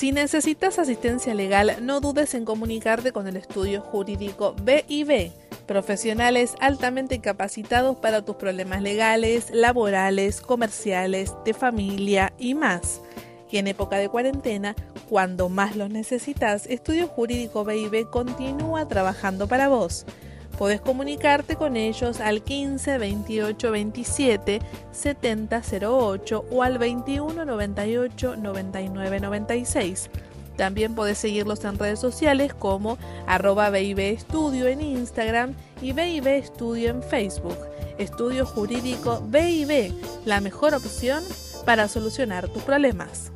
Si necesitas asistencia legal, no dudes en comunicarte con el estudio jurídico BIB, profesionales altamente capacitados para tus problemas legales, laborales, comerciales, de familia y más. Y en época de cuarentena, cuando más los necesitas, Estudio Jurídico BIB continúa trabajando para vos. Podés comunicarte con ellos al 15 28 27 70 08 o al 21 98 99 96. También podés seguirlos en redes sociales como arroba Estudio en Instagram y BIB Estudio en Facebook. Estudio Jurídico BIB, la mejor opción para solucionar tus problemas.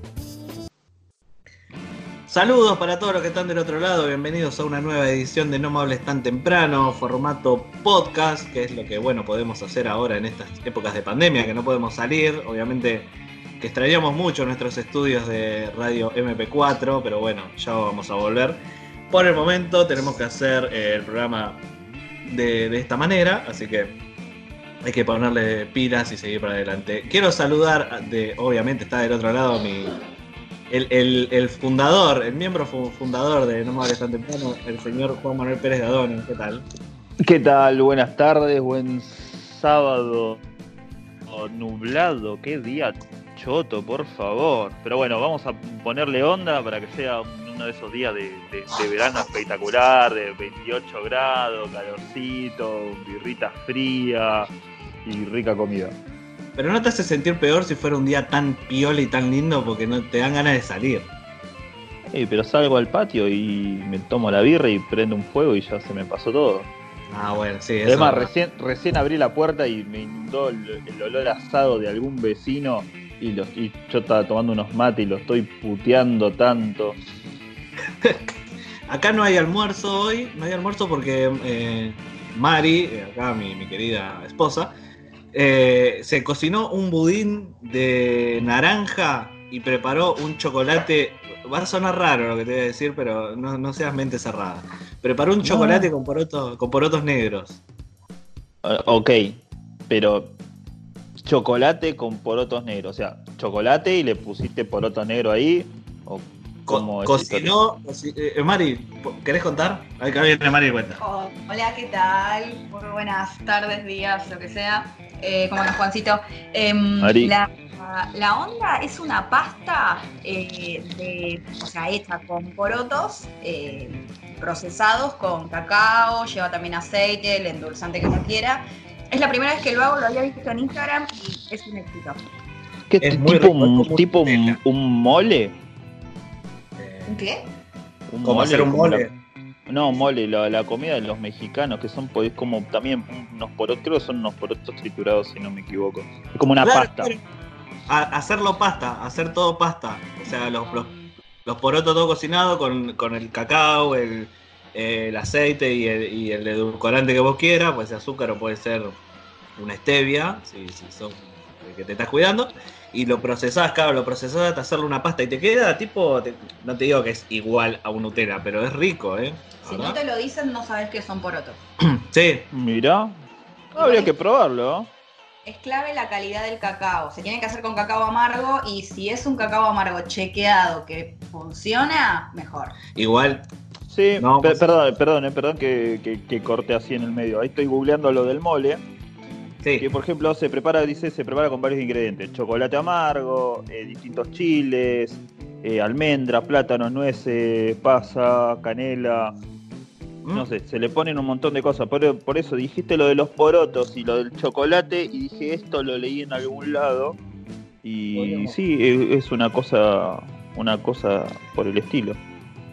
Saludos para todos los que están del otro lado, bienvenidos a una nueva edición de No me tan temprano, formato podcast, que es lo que bueno podemos hacer ahora en estas épocas de pandemia, que no podemos salir, obviamente que extrañamos mucho nuestros estudios de radio MP4, pero bueno, ya vamos a volver. Por el momento tenemos que hacer eh, el programa de, de esta manera, así que hay que ponerle pilas y seguir para adelante. Quiero saludar, de, obviamente está del otro lado mi el, fundador, el miembro fundador de No me hables tan temprano, el señor Juan Manuel Pérez de Adoni. ¿Qué tal? ¿Qué tal? Buenas tardes, buen sábado nublado, qué día choto, por favor. Pero bueno, vamos a ponerle onda para que sea uno de esos días de, verano espectacular, de 28 grados, calorcito, birrita fría y rica comida. Pero no te hace sentir peor si fuera un día tan piola y tan lindo porque no te dan ganas de salir. Sí, pero salgo al patio y me tomo la birra y prendo un fuego y ya se me pasó todo. Ah, bueno, sí. Eso Además, recién, recién abrí la puerta y me inundó el, olor asado de algún vecino y, los, y yo estaba tomando unos mates y lo estoy puteando tanto. acá no hay almuerzo hoy, no hay almuerzo porque eh, Mari, eh, acá mi, mi querida esposa, eh, se cocinó un budín de naranja y preparó un chocolate. Va a sonar raro lo que te voy a decir, pero no, seas mente cerrada. Preparó un chocolate con, porotos, con porotos negros. Ah, ok, pero chocolate con porotos negros. O sea, chocolate y le pusiste poroto negro ahí. O cocinó. Eh, Mari, ¿querés contar? Acá viene Mari cuenta. hola, ¿qué tal? Muy buenas tardes, días, lo que sea. Eh, ¿Cómo andas, Juancito? Em, la, onda es una pasta eh, de, o sea, hecha con porotos eh, procesados con cacao, lleva también aceite, el endulzante que uno quiera. Es la primera vez que lo hago, lo había visto en Instagram y es un éxito. ¿Qué tipo, un, tipo un, mole? ¿Un qué? ¿Cómo hacer un mole? No, mole, la, comida de los mexicanos, que son pues, como también unos porotos, creo que son unos porotos triturados, si no me equivoco. Es como una pasta. hacerlo pasta, hacer todo pasta. O sea, los, los, porotos todo cocinado con, el cacao, el, aceite y el, y el, edulcorante que vos quieras, puede ser azúcar o puede ser una stevia, si, si son que te estás cuidando y lo procesás, claro, lo procesás hasta hacerle una pasta y te queda tipo, no te digo que es igual a un Nutella, pero es rico, ¿eh? Si no te lo dicen, no sabes que son porotos. sí. Mira, habría que probarlo. Es clave la calidad del cacao. Se tiene que hacer con cacao amargo y si es un cacao amargo chequeado que funciona, mejor. Igual. Sí, perdón, perdón, perdón que, que, que corte así en el medio. Ahí estoy googleando lo del mole que por ejemplo se prepara, dice, se prepara con varios ingredientes. Chocolate amargo, eh, distintos chiles, eh, almendras, plátanos, nueces, pasa, canela. No mm. sé, se le ponen un montón de cosas. Por, por, eso dijiste lo de los porotos y lo del chocolate y dije esto lo leí en algún lado. Y sí, es una cosa, una cosa por el estilo.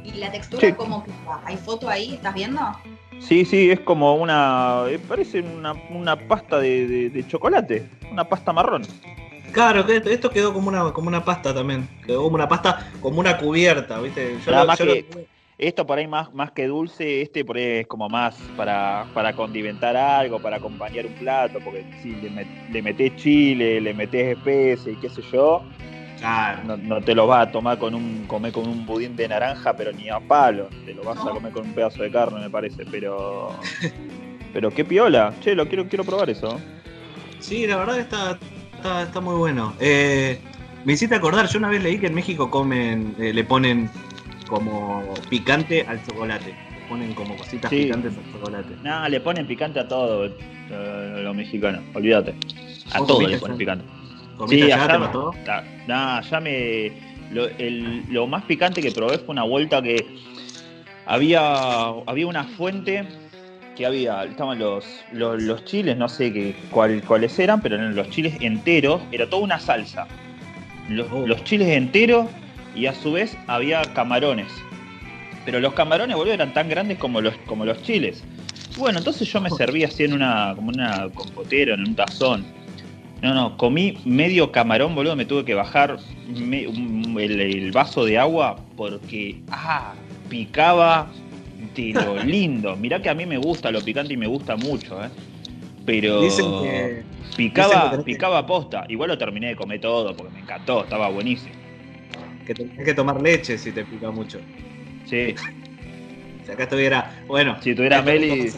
¿Y la textura cómo queda? ¿Hay foto ahí? ¿Estás viendo? Sí, sí, es como una. Eh, parece una, pasta de, chocolate, una pasta marrón. Claro, esto quedó como una, como una pasta también. Quedó como una pasta, como una cubierta, ¿viste? Esto por ahí más, más que dulce, este por ahí es como más para, para condimentar algo, para acompañar un plato, porque si le, le metés chile, le metés especie y qué sé yo, no, te lo vas a tomar con un comer con un budín de naranja, pero ni a palo. Te lo vas a comer con un pedazo de carne, me parece. Pero pero qué piola. Che, lo quiero quiero probar eso. Sí, la verdad está está, muy bueno. Eh, Me hiciste acordar, yo una vez leí que en México comen, eh, le ponen como picante al chocolate. Le ponen como cositas picantes al chocolate. No, le ponen picante a todo eh, los mexicanos, olvídate. A todo le ponen picante. Sí, ya te mató? No, ya me. Lo, lo más picante que probé fue una vuelta que había, había una fuente que había, estaban los, los, chiles, no sé qué, cuál, cuáles eran, pero eran los chiles enteros, era toda una salsa. Los, oh. los, chiles enteros y a su vez había camarones. Pero los camarones, boludo, eran tan grandes como los, como los chiles. Bueno, entonces yo me oh. serví así en una, como una compotera, en un tazón. No, no, comí medio camarón, boludo, me tuve que bajar el, vaso de agua porque, ah, picaba de lo lindo. Mirá que a mí me gusta lo picante y me gusta mucho, ¿eh? Pero picaba, picaba posta. Igual lo terminé de comer todo porque me encantó, estaba buenísimo. Que tenés que tomar leche si te pica mucho. Sí. si acá estuviera, bueno. Si tuviera Meli.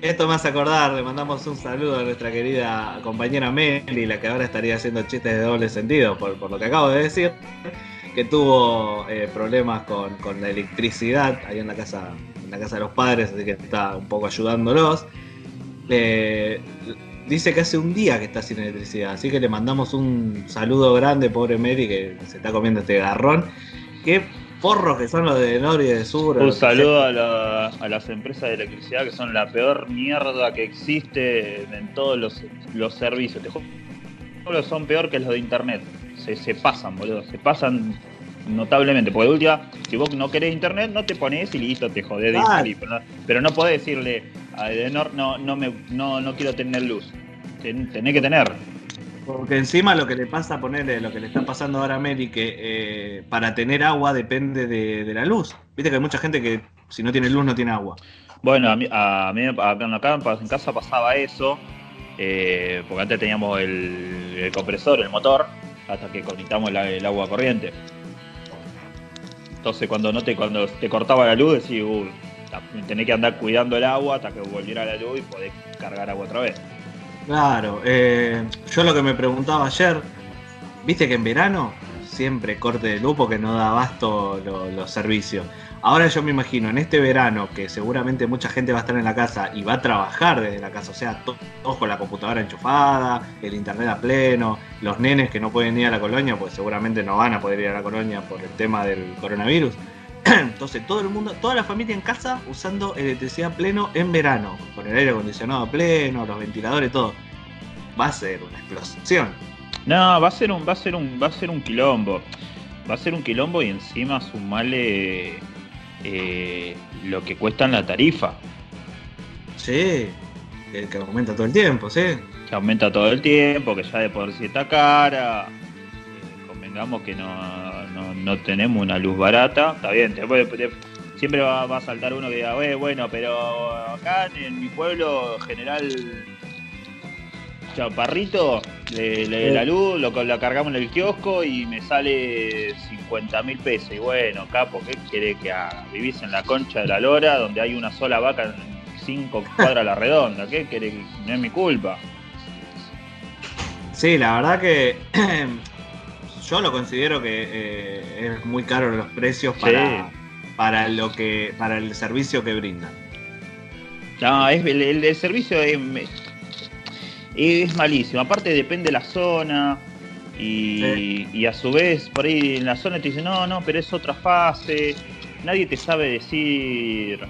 Esto me hace acordar, le mandamos un saludo a nuestra querida compañera Meli, la que ahora estaría haciendo chistes de doble sentido por, por lo que acabo de decir que tuvo eh, problemas con, la electricidad ahí en la casa en la casa de los padres, así que está un poco ayudándolos. Eh, dice que hace un día que está sin electricidad, así que le mandamos un saludo grande, pobre Mary, que se está comiendo este garrón. Qué porros que son los de Nor y de Sur. Un saludo a, las empresas de electricidad que son la peor mierda que existe en todos los, los servicios. Te son peor que los de internet se, pasan, boludo, se pasan notablemente. Porque de última, si vos no querés internet, no te pones y listo, te jodés de pero, no, podés decirle a Edenor, no, no, me, no, no quiero tener luz. tenés que tener. Porque encima lo que le pasa, ponerle lo que le está pasando ahora a Mary, que eh, para tener agua depende de, la luz. Viste que hay mucha gente que si no tiene luz no tiene agua. Bueno, a mí, a mí acá, en casa pasaba eso, eh, porque antes teníamos el compresor, el motor, hasta que conectamos el agua corriente. Entonces cuando no te, cuando te cortaba la luz decís, uh, tenés que andar cuidando el agua hasta que volviera la luz y podés cargar agua otra vez. Claro, eh, yo lo que me preguntaba ayer, viste que en verano siempre corte de luz porque no da abasto los servicios. Ahora yo me imagino, en este verano, que seguramente mucha gente va a estar en la casa y va a trabajar desde la casa, o sea, todos con la computadora enchufada, el internet a pleno, los nenes que no pueden ir a la colonia, pues seguramente no van a poder ir a la colonia por el tema del coronavirus. Entonces todo el mundo, toda la familia en casa usando electricidad pleno en verano, con el aire acondicionado pleno, los ventiladores, todo. Va a ser una explosión. No, va a ser un, va a ser un, va a ser un quilombo. Va a ser un quilombo y encima sumarle eh, lo que cuesta en la tarifa. Sí, que aumenta todo el tiempo, sí. Que aumenta todo el tiempo, que ya de por sí está cara. Eh, convengamos que no, tenemos una luz barata. Está bien, siempre va, a saltar uno que diga, bueno, pero acá en mi pueblo general Chaparrito, le, la luz, lo, la cargamos en el kiosco y me sale 50 mil pesos. Y bueno, capo, ¿qué quiere que haga? Vivís en la concha de la lora, donde hay una sola vaca en 5 cuadras a la redonda. ¿Qué quiere que no es mi culpa? Sí, la verdad que yo lo considero que eh, es muy caro los precios para, para lo que para el servicio que brindan. No, es, el servicio es, es malísimo. Aparte depende de la zona. Y, a su vez, por ahí en la zona te dicen, no, no, pero es otra fase. Nadie te sabe decir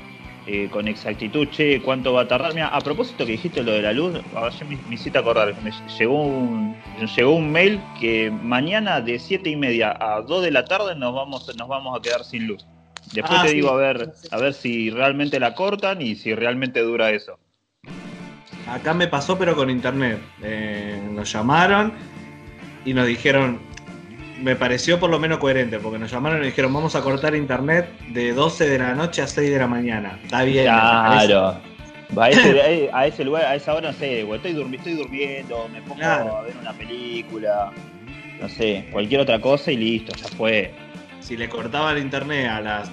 eh, con exactitud, che, cuánto va a tardar. Mira, a propósito que dijiste lo de la luz, yo me, me hiciste acordar, me llegó un, llegó un mail que mañana de 7 y media a 2 de la tarde nos vamos, nos vamos a quedar sin luz. Después ah, te digo a ver, a ver si realmente la cortan y si realmente dura eso. Acá me pasó, pero con internet. Eh, nos llamaron y nos dijeron, me pareció por lo menos coherente, porque nos llamaron y dijeron, vamos a cortar internet de 12 de la noche a 6 de la mañana. Está bien. Claro. A ese, a ese, lugar, a esa hora, no sé, estoy, estoy durmiendo, me pongo a ver una película, no sé, cualquier otra cosa y listo, ya fue. Si le cortaba el internet a las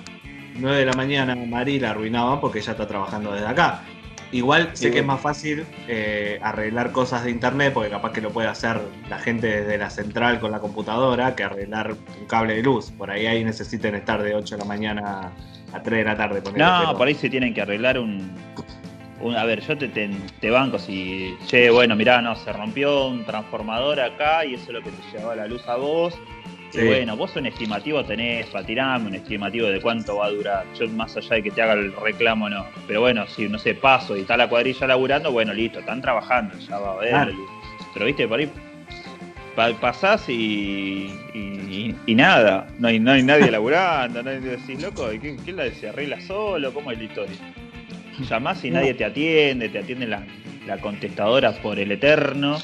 9 de la mañana, Mari la arruinaban porque ya está trabajando desde acá. Igual sé que es más fácil eh, arreglar cosas de internet, porque capaz que lo puede hacer la gente desde la central con la computadora, que arreglar un cable de luz. Por ahí ahí necesiten estar de 8 de la mañana a 3 de la tarde. No, por ahí se tienen que arreglar un, a ver, yo te, te, banco si, che, bueno, mirá, no, se rompió un transformador acá y eso es lo que te llevaba la luz a vos y bueno, vos un estimativo tenés para tirarme, un estimativo de cuánto va a durar. Yo más allá de que te haga el reclamo, no. Pero bueno, si no sé, paso y está la cuadrilla laburando, bueno, listo, están trabajando, ya va a ver. Pero viste, por ahí pasás y, y, nada, no hay, no hay nadie laburando, no hay decís, loco, ¿qué, qué la decía? ¿Arregla solo? ¿Cómo es la historia? Llamás y nadie te atiende, te atiende la, la contestadora por el eterno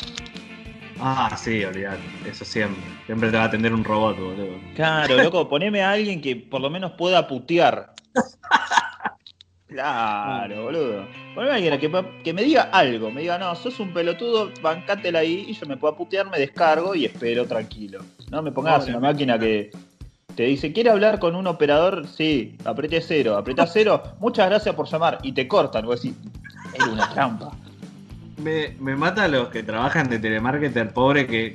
Ah, sí, olvidate, eso siempre. Siempre te va a atender un robot, boludo. Claro, loco, poneme a alguien que por lo menos pueda putear. Claro, boludo. Poneme a alguien que, que, me diga algo, me diga, no, sos un pelotudo, bancátela ahí y yo me puedo putear, me descargo y espero tranquilo. No me pongas una máquina que te dice, ¿quiere hablar con un operador? Sí, apriete cero, aprieta cero, muchas gracias por llamar y te cortan, o así. Es una trampa. Me, me mata los que trabajan de telemarketer pobre que,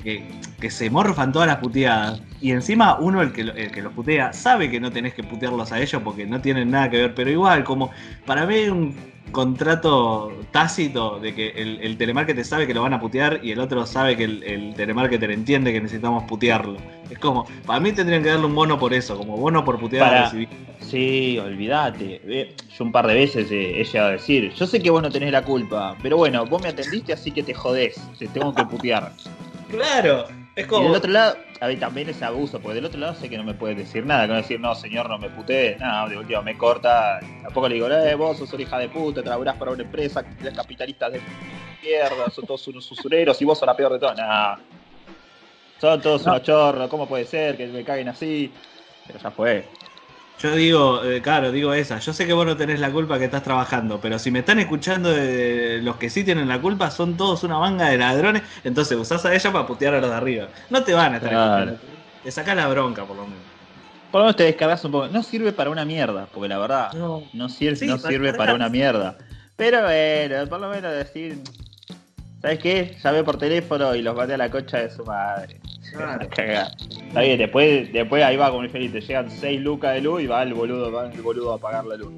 que, se morfan todas las puteadas. Y encima uno, el que, el que los putea, sabe que no tenés que putearlos a ellos porque no tienen nada que ver. Pero igual, como para mí un contrato tácito de que el, el telemarketer sabe que lo van a putear y el otro sabe que el, el, telemarketer entiende que necesitamos putearlo. Es como, para mí tendrían que darle un bono por eso, como bono por putear a recibir. Sí, olvídate. Yo un par de veces he llegado a decir, yo sé que vos no tenés la culpa, pero bueno, vos me atendiste así que te jodés, te tengo que putear. claro, es como... Y del otro lado, a ver, también es abuso, porque del otro lado sé que no me puedes decir nada, que no decir, no, señor, no me putees, nada, de último me corta, tampoco le digo, eh, vos sos una hija de puta, trabajas para una empresa, eres capitalista de mierda, son todos unos usureros y vos sos la peor de todas, nada. Son todos unos chorros, ¿cómo puede ser que me caguen así? Pero ya fue. Yo digo, eh, claro, digo esa. Yo sé que vos no tenés la culpa que estás trabajando, pero si me están escuchando de, los que sí tienen la culpa, son todos una manga de ladrones. Entonces usás a ella para putear a los de arriba. No te van a estar escuchando. Te sacás la bronca, por lo menos. Por lo menos te descargas un poco. No sirve para una mierda, porque la verdad, no, sirve, no sirve para una mierda. Pero bueno, por lo menos decir, ¿sabes qué? Llamé por teléfono y los maté a la concha de su madre. Está bien, después, después ahí va como el Felipe, llegan 6 lucas de luz y va el boludo, va el boludo a apagar la luz.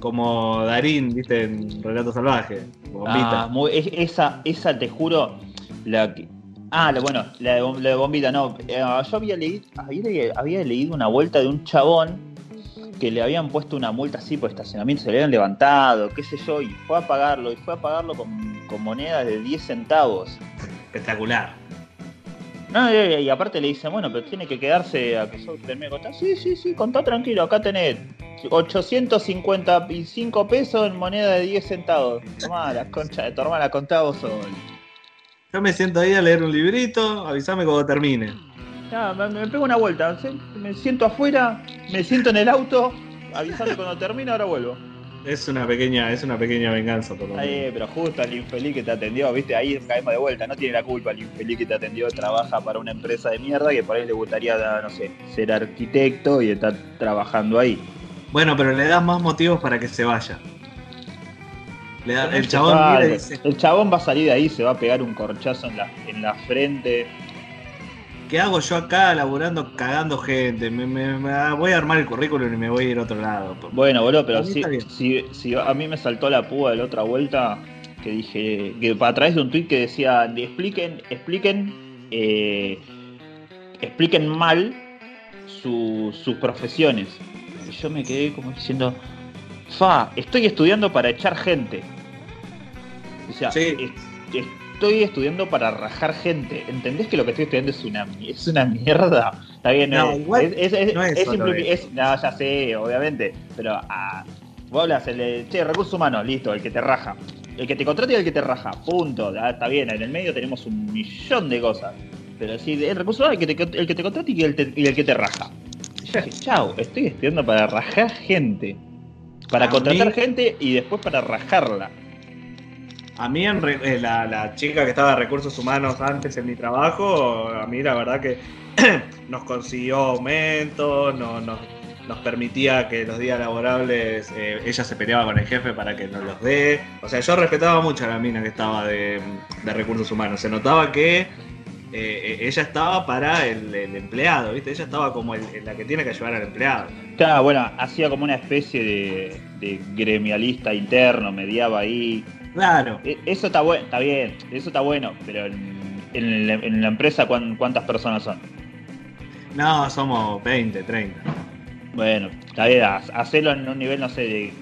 Como, Darín, viste, en Relato Salvaje. Ah, esa, esa te juro, la Ah, bueno, la de, bombita, no. Eh, yo había leído, había, leído una vuelta de un chabón que le habían puesto una multa así por estacionamiento, se le habían levantado, qué sé yo, y fue a pagarlo, y fue a pagarlo con, con monedas de 10 centavos. Espectacular. No, y, aparte le dicen, bueno, pero tiene que quedarse a que yo termine contar. Sí, sí, sí, contá tranquilo, acá tenés 855 pesos en moneda de 10 centavos. Tomá la concha de tu hermana, contá vos solo. Yo me siento ahí a leer un librito, avísame cuando termine. No, me, pego una vuelta, me siento afuera, me siento en el auto, avísame cuando termine, ahora vuelvo. Es una pequeña, es una pequeña venganza por Ahí, pero justo el infeliz que te atendió, viste, ahí caemos de vuelta, no tiene la culpa el infeliz que te atendió, trabaja para una empresa de mierda que por ahí le gustaría, no sé, ser arquitecto y estar trabajando ahí. Bueno, pero le das más motivos para que se vaya. el, chabón el chabón va a salir de ahí, se va a pegar un corchazo en la, en la frente ¿qué hago yo acá laburando cagando gente? Me, voy a armar el currículum y me voy a ir a otro lado. Bueno, boludo, pero si, a mí me saltó la púa de la otra vuelta, que dije, que a través de un tweet que decía, expliquen, expliquen, eh, expliquen mal sus profesiones. Y yo me quedé como diciendo, fa, estoy estudiando para echar gente. O sea, estoy estudiando para rajar gente. ¿Entendés que lo que estoy estudiando es una, es una mierda? Está bien, no, es, igual es, es, no es, no, ya sé, obviamente. Pero ah, vos hablas, el che, recursos humanos, listo, el que te raja. El que te contrata y el que te raja, punto. Ah, está bien, en el medio tenemos un millón de cosas. Pero sí, el recurso humano, el que te, el que te contrata y el, y el que te raja. Y yo dije, chao, estoy estudiando para rajar gente. Para contratar gente y después para rajarla. A mí, en eh, la, chica que estaba de recursos humanos antes en mi trabajo, a mí la verdad que nos consiguió aumentos, nos, nos permitía que los días laborables eh, ella se peleaba con el jefe para que nos los dé. O sea, yo respetaba mucho a la mina que estaba de, recursos humanos. Se notaba que eh, ella estaba para el, empleado, ¿viste? Ella estaba como la que tiene que ayudar al empleado. Claro, bueno, hacía como una especie de, gremialista interno, mediaba ahí. Claro. E, eso está bueno, está bien, eso está bueno, pero en, la, empresa, ¿cuántas personas son? No, somos 20, 30. Bueno, está bien, hacerlo en un nivel, no sé, de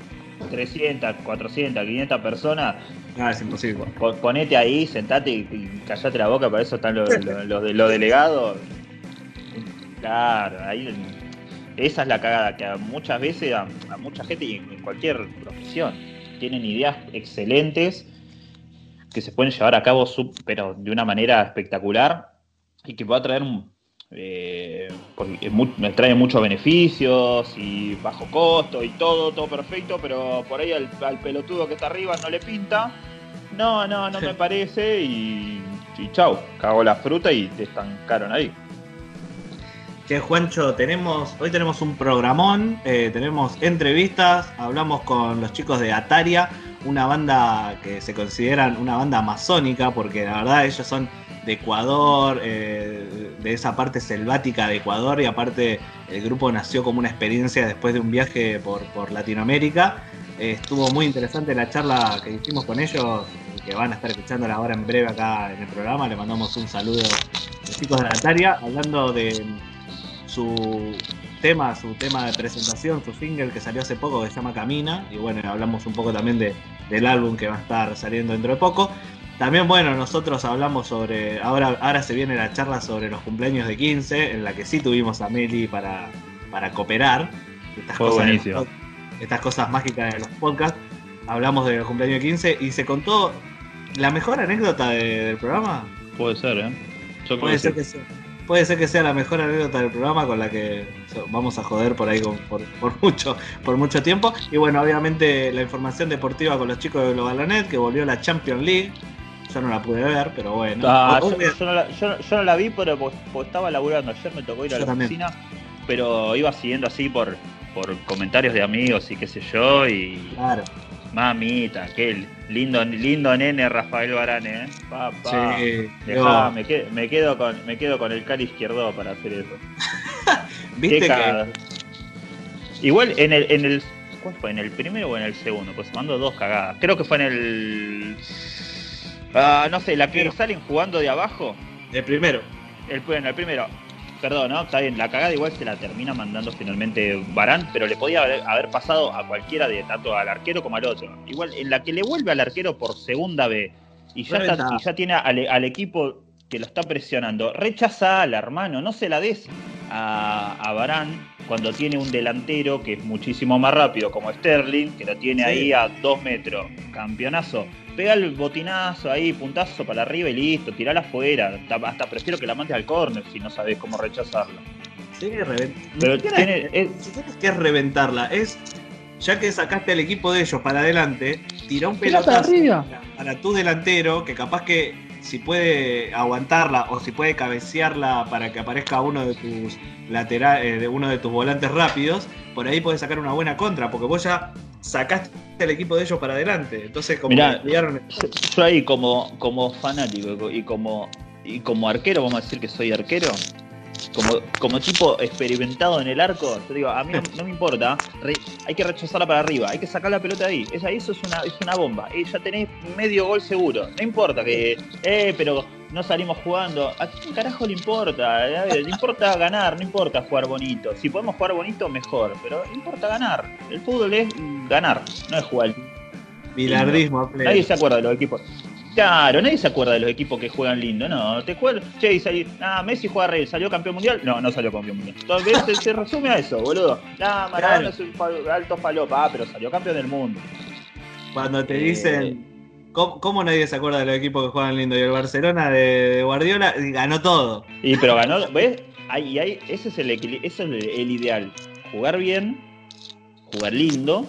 300, 400, 500 personas. Ah, es imposible. Ponete ahí, sentate y, callate la boca, para eso están los, los, delegados. Claro, ahí esa es la cagada, que muchas veces a, mucha gente y en cualquier profesión tienen ideas excelentes que se pueden llevar a cabo pero de una manera espectacular y que va a traer un, eh, porque me trae muchos beneficios y bajo costo y todo, todo perfecto, pero por ahí al, pelotudo que está arriba no le pinta. No, no, no me parece y, y chau, cago la fruta y te estancaron ahí. Que Juancho, tenemos, hoy tenemos un programón, eh, tenemos entrevistas, hablamos con los chicos de Ataria, una banda que se consideran una banda amazónica, porque la verdad ellos son de Ecuador, eh, de esa parte selvática de Ecuador y aparte el grupo nació como una experiencia después de un viaje por, Latinoamérica. Eh, estuvo muy interesante la charla que hicimos con ellos, que van a estar escuchándola ahora en breve acá en el programa. Le mandamos un saludo a los chicos de Ataria, hablando de su tema, su tema de presentación, su single que salió hace poco que se llama Camina. Y bueno, hablamos un poco también de, del álbum que va a estar saliendo dentro de poco. También, bueno, nosotros hablamos sobre. Ahora, ahora se viene la charla sobre los cumpleaños de 15, en la que sí tuvimos a Meli para, para cooperar. Estas cosas, estas cosas mágicas de los podcasts. Hablamos de los cumpleaños de 15 y se contó la mejor anécdota del programa. Puede ser, ¿eh? puede, ser que sea, puede ser que sea la mejor anécdota del programa con la que vamos a joder por ahí por, mucho, por mucho tiempo. Y bueno, obviamente la información deportiva con los chicos de Globalanet, que volvió la Champions League yo no la pude ver, pero bueno. Ah, yo, no la, vi, pero pues, pues, estaba laburando. Ayer me tocó ir a la oficina, pero iba siguiendo así por, por comentarios de amigos y qué sé yo. Y. Claro. Mamita, qué lindo, lindo nene Rafael Barane, ¿eh? Papá. Sí, me, quedo, me, quedo con, me quedo con el cali izquierdo para hacer eso. ¿Viste que... Igual en el, en el. ¿Cuál fue? ¿En el primero o en el segundo? Pues mando dos cagadas. Creo que fue en el Ah, no sé, la que salen jugando de abajo. El primero. El, bueno, el primero. Perdón, ¿no? Está bien, la cagada igual se la termina mandando finalmente Barán, pero le podía haber, pasado a cualquiera de tanto al arquero como al otro. Igual, en la que le vuelve al arquero por segunda vez y ya, y ya tiene al, equipo que lo está presionando, rechaza al hermano, no se la des a, a Barán cuando tiene un delantero que es muchísimo más rápido como Sterling, que lo tiene ahí a dos metros. Campeonazo pega el botinazo ahí, puntazo para arriba y listo, tirala afuera. Hasta prefiero que la mandes al córner si no sabes cómo rechazarla. Sí, Pero tiene, es, que es reventarla, es ya que sacaste al equipo de ellos para adelante, tira un pelotazo para, tu delantero, que capaz que si puede aguantarla o si puede cabecearla para que aparezca uno de tus laterales, eh, de uno de tus volantes rápidos, por ahí puedes sacar una buena contra, porque vos ya sacaste el equipo de ellos para adelante. Entonces, como Mirá, yo ahí como, como fanático y como, y como arquero, vamos a decir que soy arquero, como, como tipo experimentado en el arco, yo digo, a mí no, me importa, hay que rechazarla para arriba, hay que sacar la pelota ahí. Esa, eso es una, es una bomba. Y ya tenés medio gol seguro. No importa que, eh, pero no salimos jugando. ¿A quién carajo le importa? Le importa ganar, no importa jugar bonito. Si podemos jugar bonito, mejor, pero importa ganar. El fútbol es ganar, no es jugar. Bilardismo, Nadie se acuerda de los equipos. Claro, nadie se acuerda de los equipos que juegan lindo, no. Te acuerdas, che, ah, Messi juega rey, ¿salió campeón mundial? No, no salió campeón mundial. Entonces se, resume a eso, boludo. Nah, Maradona es un alto falopa, ah, pero salió campeón del mundo. Cuando te dicen, eh, ¿cómo, nadie se acuerda de los equipos que juegan lindo? Y el Barcelona de, Guardiola ganó todo. Y pero ganó, ¿ves? Ahí, ahí, ese es el, ese es el ideal. Jugar bien, jugar lindo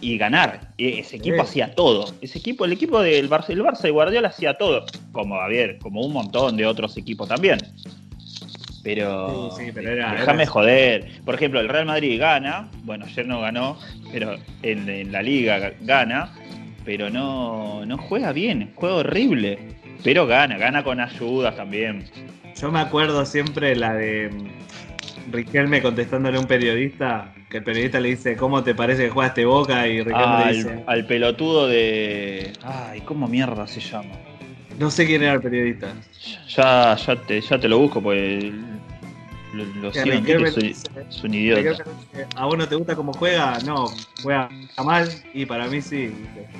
y ganar. Ese equipo hacía todo. Ese equipo, el equipo del Barça, el Barça de Guardiola hacía todo. Como, a ver, como un montón de otros equipos también. Pero, déjame joder. Por ejemplo, el Real Madrid gana, bueno, ayer no ganó, pero en, la liga gana, pero no, no juega bien, juega horrible. Pero gana, gana con ayudas también. Yo me acuerdo siempre la de Riquelme contestándole a un periodista, que el periodista le dice, ¿cómo te parece que juega este Boca? Y Riquelme le dice... Al, pelotudo de... Ay, ¿cómo mierda se llama? No sé quién era el periodista. Ya, ya, te, ya te lo busco, pues lo, lo es, un idiota. ¿A vos no te gusta cómo juega? No, juega mal y para mí sí.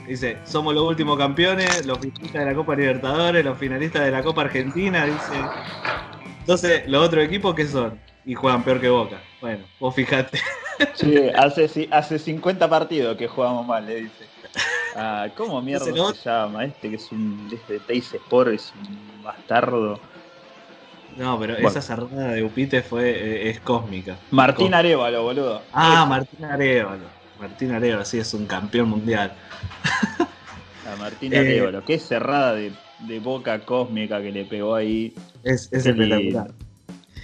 Dice, somos los últimos campeones, los finalistas de la Copa Libertadores, los finalistas de la Copa Argentina, dice. Entonces, ¿los otros equipos qué son? Y juegan peor que Boca. Bueno, vos fijate. Sí, hace, hace 50 partidos que jugamos mal, le dice. Ah, ¿Cómo mierda se llama? Este que es un este de Teis Sport, es un bastardo. No, pero esa cerrada de Upite fue, eh, es cósmica. Martín Arevalo, boludo. Ah, Martín Arevalo. Martín Arevalo, sí, es un campeón mundial. A Martín Arevalo, qué cerrada de, boca cósmica que le pegó ahí. Es, espectacular.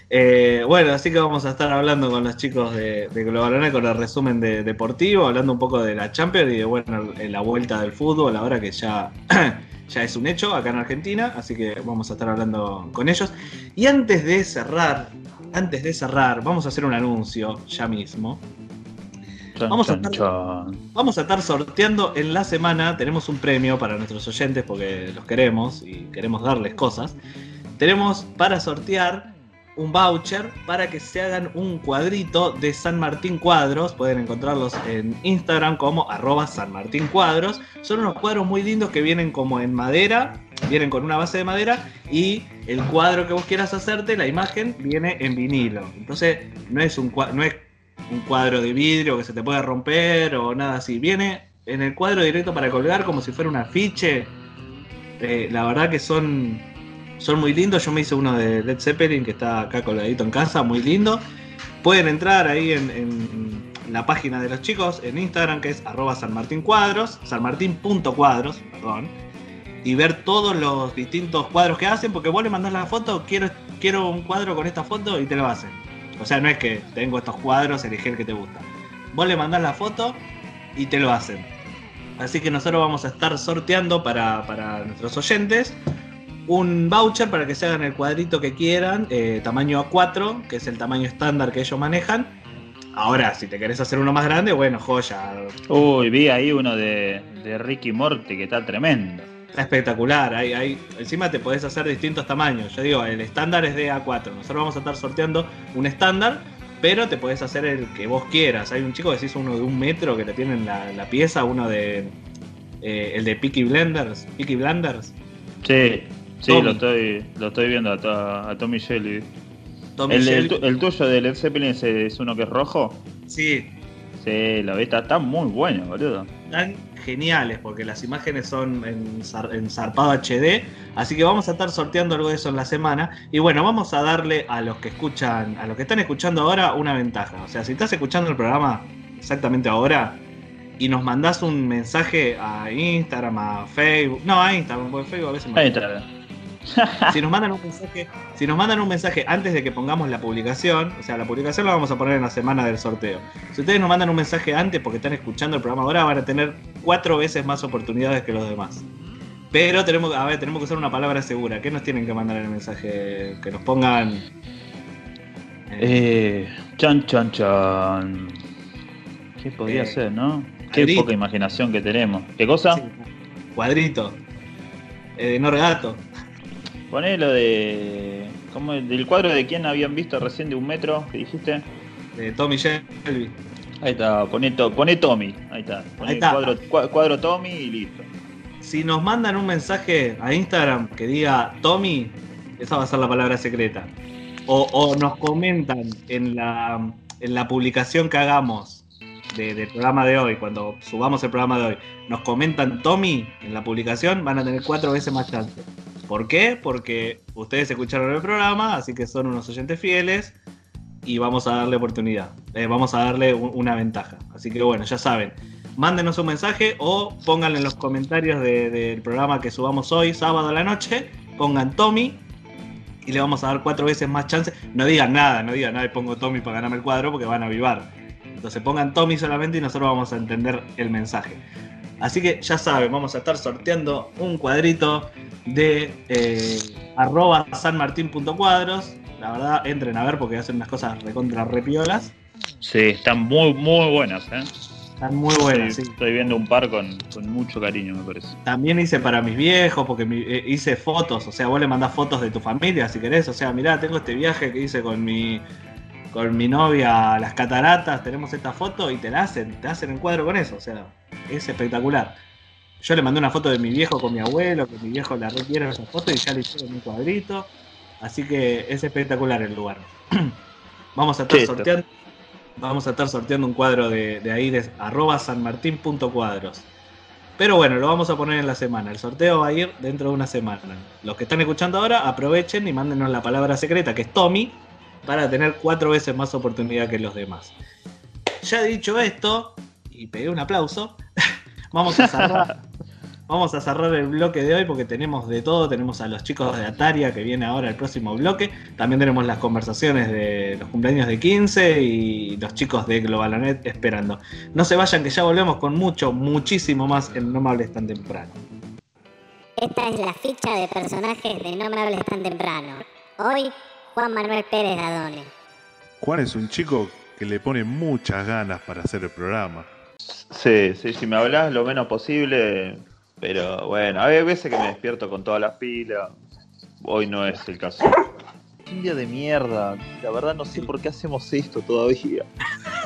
Eh, bueno, así que vamos a estar hablando con los chicos de, de Global con el resumen de, deportivo, hablando un poco de la Champions y de bueno, la vuelta del fútbol, ahora que ya, ya es un hecho acá en Argentina, así que vamos a estar hablando con ellos. Y antes de cerrar, antes de cerrar, vamos a hacer un anuncio ya mismo. vamos, a estar, vamos a estar sorteando en la semana, tenemos un premio para nuestros oyentes porque los queremos y queremos darles cosas. Tenemos para sortear un voucher para que se hagan un cuadrito de San Martín Cuadros. Pueden encontrarlos en Instagram como arroba San Martín Cuadros. Son unos cuadros muy lindos que vienen como en madera, vienen con una base de madera y el cuadro que vos quieras hacerte, la imagen, viene en vinilo. Entonces no es un, no es un cuadro de vidrio que se te puede romper o nada así. Viene en el cuadro directo para colgar como si fuera un afiche. Eh, la verdad que son son muy lindos. Yo me hice uno de Led Zeppelin que está acá colgadito en casa, muy lindo. Pueden entrar ahí en, la página de los chicos en Instagram que es arroba sanmartincuadros, sanmartin.cuadros, perdón, y ver todos los distintos cuadros que hacen, porque vos le mandás la foto, quiero, quiero un cuadro con esta foto y te lo hacen. O sea, no es que tengo estos cuadros, elegí el que te gusta. Vos le mandás la foto y te lo hacen. Así que nosotros vamos a estar sorteando para, para nuestros oyentes un voucher para que se hagan el cuadrito que quieran, eh, tamaño A4, que es el tamaño estándar que ellos manejan. Ahora, si te querés hacer uno más grande, bueno, joya. Uy, vi ahí uno de, Ricky Morty que está tremendo. Está espectacular, hay, hay, encima te podés hacer distintos tamaños. Yo digo, el estándar es de A4. Nosotros vamos a estar sorteando un estándar, pero te podés hacer el que vos quieras. Hay un chico que se hizo uno de un metro que te tienen la, la pieza, uno de. Eh, el de Picky Blenders. Picky Blenders. Sí, Sí, lo estoy, lo estoy viendo a, a Tommy Shelby. el, tuyo de Led Zeppelin es, uno que es rojo? Sí. Sí, la vista está muy buena, boludo. Están geniales porque las imágenes son en, en, zarpado HD. Así que vamos a estar sorteando algo de eso en la semana. Y bueno, vamos a darle a los que escuchan, a los que están escuchando ahora, una ventaja. O sea, si estás escuchando el programa exactamente ahora, y nos mandás un mensaje a Instagram, a Facebook. No, a Instagram, porque Facebook a veces me. si nos mandan un mensaje, si nos mandan un mensaje antes de que pongamos la publicación, o sea, la publicación la vamos a poner en la semana del sorteo. Si ustedes nos mandan un mensaje antes porque están escuchando el programa ahora, van a tener cuatro veces más oportunidades que los demás. Pero tenemos, a ver, tenemos que usar una palabra segura. ¿Qué nos tienen que mandar en el mensaje? Que nos pongan. Eh, chan, chan, chan. ¿Qué podría eh, ser, no? Qué poca imaginación que tenemos. ¿Qué cosa? Cuadrito. Eh, no regato. Poné lo de. ¿cómo, ¿Del cuadro de quién habían visto recién de un metro que dijiste? De Tommy Shelby. Ahí está, poné, Tommy. Ahí está. Poné Ahí está. Cuadro, cuadro Tommy y listo. Si nos mandan un mensaje a Instagram que diga Tommy, esa va a ser la palabra secreta. O, nos comentan en la, en la publicación que hagamos del programa de hoy, cuando subamos el programa de hoy, nos comentan Tommy en la publicación, van a tener cuatro veces más chance. ¿Por qué? Porque ustedes escucharon el programa, así que son unos oyentes fieles y vamos a darle oportunidad. Eh, vamos a darle una ventaja. Así que bueno, ya saben. Mándenos un mensaje o pónganle en los comentarios del programa que subamos hoy, sábado a la noche. Pongan Tommy y le vamos a dar cuatro veces más chance. No digan nada, no digan nada y pongo Tommy para ganarme el cuadro porque van a avivar. Entonces pongan Tommy solamente y nosotros vamos a entender el mensaje. Así que ya saben, vamos a estar sorteando un cuadrito de eh, arroba sanmartin.cuadros. La verdad, entren a ver porque hacen unas cosas recontra repiolas. Sí, están muy, muy buenas, ¿eh? Están muy buenas, Estoy viendo un par con, mucho cariño, me parece. También hice para mis viejos, porque eh, hice fotos, o sea, vos le mandás fotos de tu familia si querés, o sea, mirá, tengo este viaje que hice con mi con mi novia a las cataratas, tenemos esta foto y te la hacen, te hacen el cuadro con eso, o sea, es espectacular. Yo le mandé una foto de mi viejo con mi abuelo, que mi viejo la requiere esa foto y ya le hicieron un cuadrito, así que es espectacular el lugar. Vamos a estar sorteando vamos a estar sorteando un cuadro de, de ahí de arroba sanmartin.cuadros. Pero bueno, lo vamos a poner en la semana. El sorteo va a ir dentro de una semana. Los que están escuchando ahora, aprovechen y mándenos la palabra secreta, que es Tommy, para tener cuatro veces más oportunidad que los demás. Ya dicho esto, y pegué un aplauso, vamos a cerrar Vamos a cerrar el bloque de hoy porque tenemos de todo. Tenemos a los chicos de Ataria que viene ahora el próximo bloque. También tenemos las conversaciones de los cumpleaños de 15 y los chicos de Globalonet esperando. No se vayan que ya volvemos con mucho, muchísimo más en No me hables tan temprano. Esta es la ficha de personajes de No me hables tan temprano. Hoy, Juan Manuel Pérez Adone. Juan es un chico que le pone muchas ganas para hacer el programa. Sí, sí, si me hablas lo menos posible, pero bueno, hay veces que me despierto con todas las pilas. Hoy no es el caso. Un día de mierda. La verdad no sé por qué hacemos esto todavía.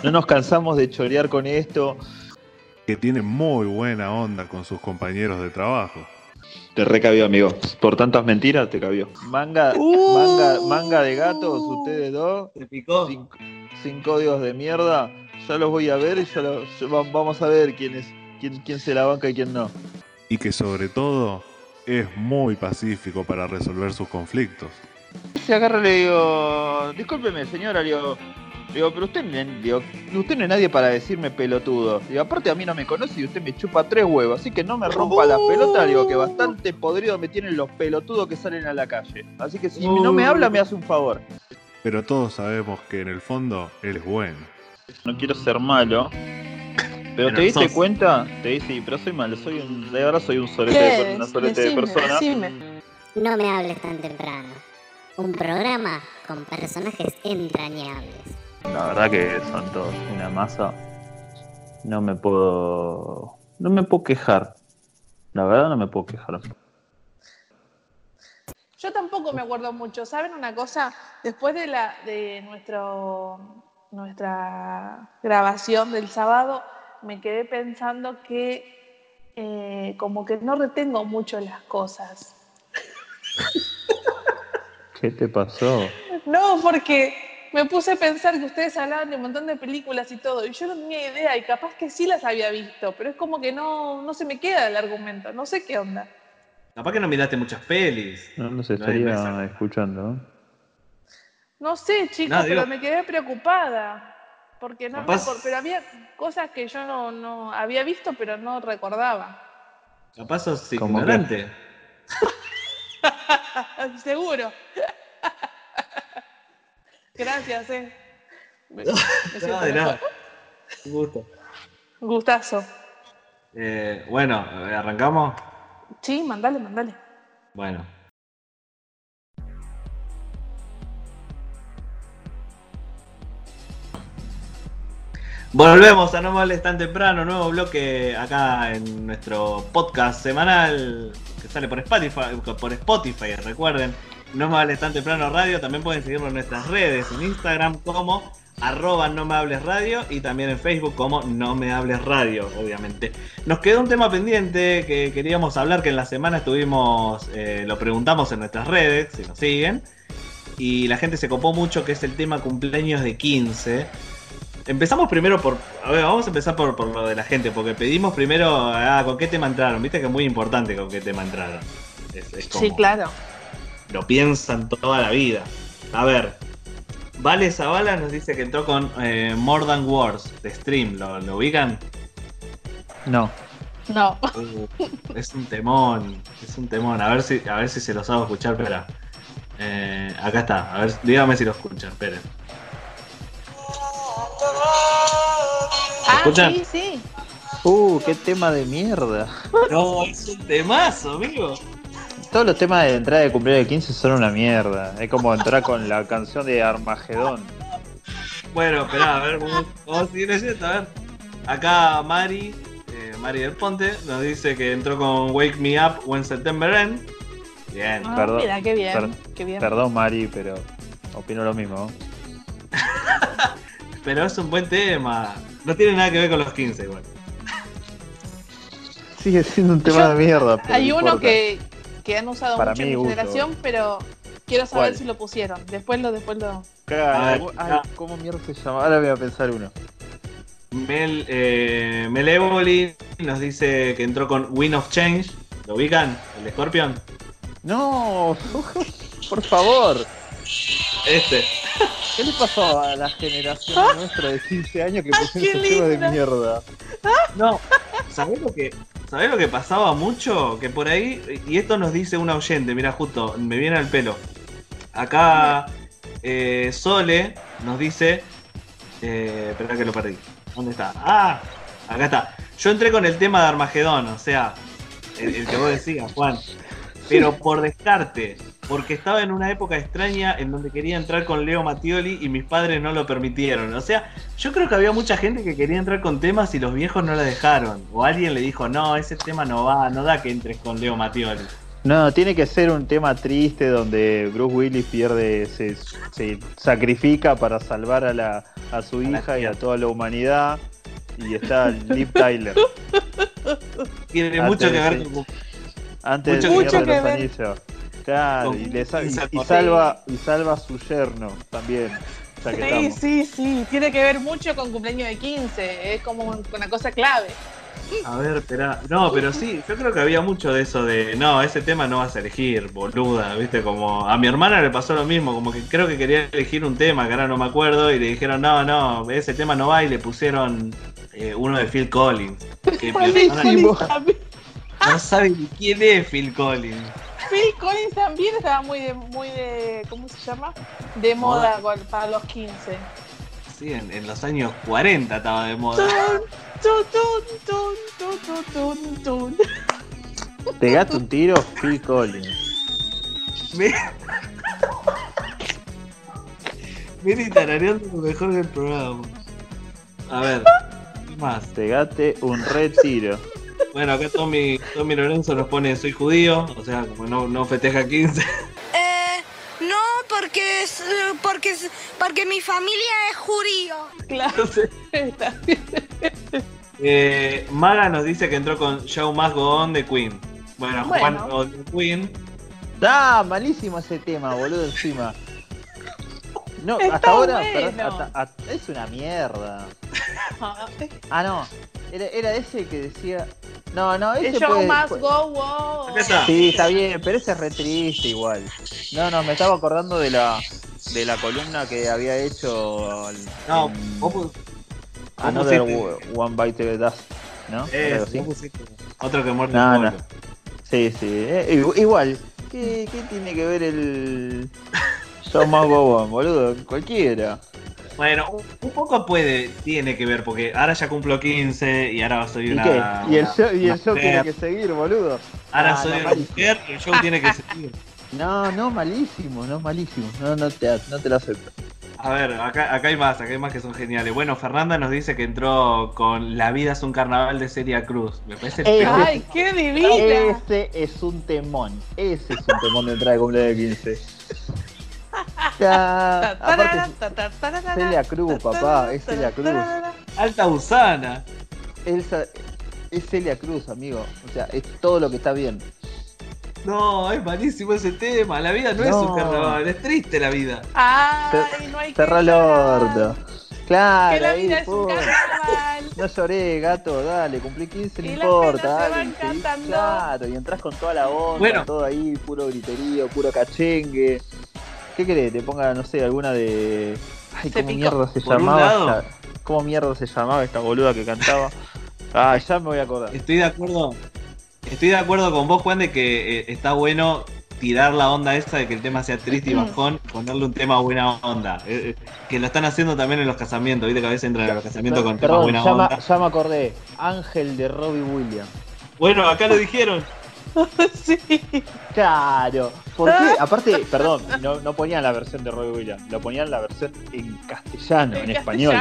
No nos cansamos de chorear con esto. Que tiene muy buena onda con sus compañeros de trabajo. Te recabió, amigo. Por tantas mentiras te cabió. Manga, uh. manga, manga de gatos, ustedes dos. Te picó. Sin, códigos de mierda. Ya los voy a ver y ya, vamos a ver quién es, quién, quién se la banca y quién no y que sobre todo es muy pacífico para resolver sus conflictos. Se agarra le digo, discúlpeme señora, digo, digo pero usted, digo, usted no es nadie para decirme pelotudo. Digo, aparte a mí no me conoce y usted me chupa tres huevos, así que no me rompa la pelota, digo que bastante podrido me tienen los pelotudos que salen a la calle. Así que si no me habla me hace un favor. Pero todos sabemos que en el fondo él es bueno. No quiero ser malo, pero, te diste cuenta, te dice, pero soy malo, soy un, de verdad soy un solete, de, una solete de persona. No me hables tan temprano. Un programa con personajes entrañables. La verdad que son todos una masa. No me puedo. No me puedo quejar. La verdad no me puedo quejar. Yo tampoco me acuerdo mucho. ¿Saben una cosa? Después de la de nuestro nuestra grabación del sábado, me quedé pensando que eh, como que no retengo mucho las cosas. ¿Qué te pasó? No, porque me puse a pensar que ustedes hablaban de un montón de películas y todo, y yo no tenía idea, y capaz que sí las había visto, pero es como que no, no se me queda el argumento, no sé qué onda. Capaz que no miraste muchas pelis. No, no se estaría escuchando. No sé, chicos, pero me quedé preocupada. Porque no pero había cosas que yo no, no, había visto, pero no recordaba. Capaz sos ignorante. Seguro. Gracias, eh. Me, no, de nada. Un gusto. Gustazo. Eh, bueno, ¿arrancamos? Sí, mandale, mandale. Bueno. Volvemos a No Me Hables Tan Temprano, nuevo bloque acá en nuestro podcast semanal que sale por Spotify, por Spotify recuerden. No Me Hables Tan Temprano Radio, también pueden seguirnos en nuestras redes, en Instagram como arroba no me hables radio y también en Facebook como no me hables radio, obviamente. Nos quedó un tema pendiente que queríamos hablar, que en la semana estuvimos, eh, lo preguntamos en nuestras redes, si nos siguen, y la gente se copó mucho, que es el tema cumpleaños de 15. Empezamos primero por. A ver, vamos a empezar por, lo de la gente, porque pedimos primero. Ah, ¿con qué tema entraron? Viste que es muy importante con qué tema entraron. sí, claro. Lo piensan toda la vida. A ver. Vale Zavala nos dice que entró con eh, More Than Wars de Stream. ¿Lo, ubican? No. No. Uh, es un temón. Es un temón. A ver si, a ver si se los hago escuchar, pero. Eh, acá está, a ver, dígame si lo escuchan, esperen. ¿Lo escuchan? Sí, sí. Uh, qué tema de mierda. No, es un temazo, amigo. Todos los temas de entrada de cumpleaños de 15 son una mierda. Es como entrar con la canción de Armagedón. Bueno, espera, a ver, vamos, a seguir leyendo, a ver. Acá Mari, eh, Mari del Ponte, nos dice que entró con Wake Me Up When September End. Bien. Ah, perdón, mira, qué bien, qué bien. Perdón, Mari, pero opino lo mismo. pero es un buen tema. No tiene nada que ver con los 15 igual. Sigue siendo un tema de mierda. hay uno que, que, han usado mucho en mi generación, pero quiero saber si lo pusieron. Después lo, después lo. Claro, ¿cómo mierda se llama? Ahora voy a pensar uno. Mel, eh, Mel nos dice que entró con Win of Change. ¿Lo ubican? ¿El Scorpion? No, por favor. Este. ¿Qué le pasó a la generación nuestra de 15 años que pusieron ese tema de mierda? No, ¿sabés lo que ¿Sabés lo que pasaba mucho? Que por ahí, y esto nos dice un oyente, mira, justo, me viene al pelo. Acá eh, Sole nos dice. Eh, espera que lo perdí. ¿Dónde está? ¡Ah! Acá está. Yo entré con el tema de Armagedón, o sea, el, que vos decías, Juan. Pero por descarte, porque estaba en una época extraña en donde quería entrar con Leo Mattioli y mis padres no lo permitieron. O sea, yo creo que había mucha gente que quería entrar con temas y los viejos no la dejaron. O alguien le dijo, no, ese tema no va, no da que entres con Leo Mattioli. No, tiene que ser un tema triste donde Bruce Willis pierde, se, sacrifica para salvar a, la, a su hija y a toda la humanidad. Y está Liv Tyler. Tiene mucho que ver con. Antes mucho de los Claro, y, le salva, y salva a su yerno también. Sí, sí, sí. Tiene que ver mucho con cumpleaños de 15. Es como una cosa clave. A ver, espera. No, pero sí, yo creo que había mucho de eso de, no, ese tema no vas a elegir, boluda, ¿viste? Como a mi hermana le pasó lo mismo, como que creo que quería elegir un tema, que ahora no me acuerdo, y le dijeron, no, no, ese tema no va, y le pusieron eh, uno de Phil Collins. Que no sabe ni quién es Phil Collins. Phil Collins también estaba muy de, muy de, ¿cómo se llama? De moda, para los 15. Sí, en, en, los años 40 estaba de moda. Pegaste un tiro, Phil Collins. Mira y tarareando lo mejor del programa. A ver, ¿qué más? Pegate un retiro. Bueno, acá Tommy, Tommy Lorenzo nos pone soy judío, o sea, como no, no festeja 15. Eh, no, porque es, porque porque mi familia es judío. Claro, sí. eh, Maga nos dice que entró con Show Must Go On de Queen. Bueno, Juan o de Queen. Ah, malísimo ese tema, boludo, encima. No, hasta ahora es una mierda. ah, no. Era, era ese que decía no, no, ese show puede, más go, wow. Sí, está bien, pero ese es re triste igual. No, no, me estaba acordando de la de la columna que había hecho No, vos, Another One Bite the Dust, ¿no? Otro que muerde no, no. Sí, sí, eh, igual. ¿Qué, ¿Qué tiene que ver el Show más on, boludo? Cualquiera. Bueno, un poco puede, tiene que ver, porque ahora ya cumplo 15 y ahora soy una. ¿Y, el show, y el show tiene que seguir, boludo. Ahora ah, soy una mujer y el show tiene que seguir. No, no, malísimo, no, malísimo. No, no te, no te lo acepto. A ver, acá, acá hay más, acá hay más que son geniales. Bueno, Fernanda nos dice que entró con La vida es un carnaval de Celia Cruz. Me parece ¡Ay, qué divina! Ese es un temón. Ese es un temón de entrada de cumpleaños de 15. Ya, Celia Cruz, papá, es Celia Cruz. Alta Usana. Elsa, es Celia Cruz, amigo. O sea, es todo lo que está bien. No, es malísimo ese tema. La vida no, es un carnaval, es triste la vida. Ay, no hay Cerra el orto. Claro, que la vida es un carnaval. No lloré, gato, dale, cumplí 15, no importa. Dale, claro, y entras con toda la onda, bueno. todo ahí, puro griterío, puro cachengue. ¿Qué querés? Te ponga, no sé, alguna de. Ay, ¿cómo mierda se llamaba? ¿Cómo mierda se llamaba esta boluda que cantaba? Ah, ya me voy a acordar. Estoy de acuerdo. Estoy de acuerdo con vos, Juan, de que eh, está bueno tirar la onda esa de que el tema sea triste y bajón, ponerle un tema buena onda. Eh, eh, que lo están haciendo también en los casamientos, viste que a veces entran en los casamientos con temas buena onda. Ya me acordé, Ángel de Robbie Williams. Bueno, acá lo dijeron. sí. Claro. ¿Por qué? Aparte, perdón, no, no, ponían la versión de Robbie Williams, lo ponían la versión en castellano, en, español.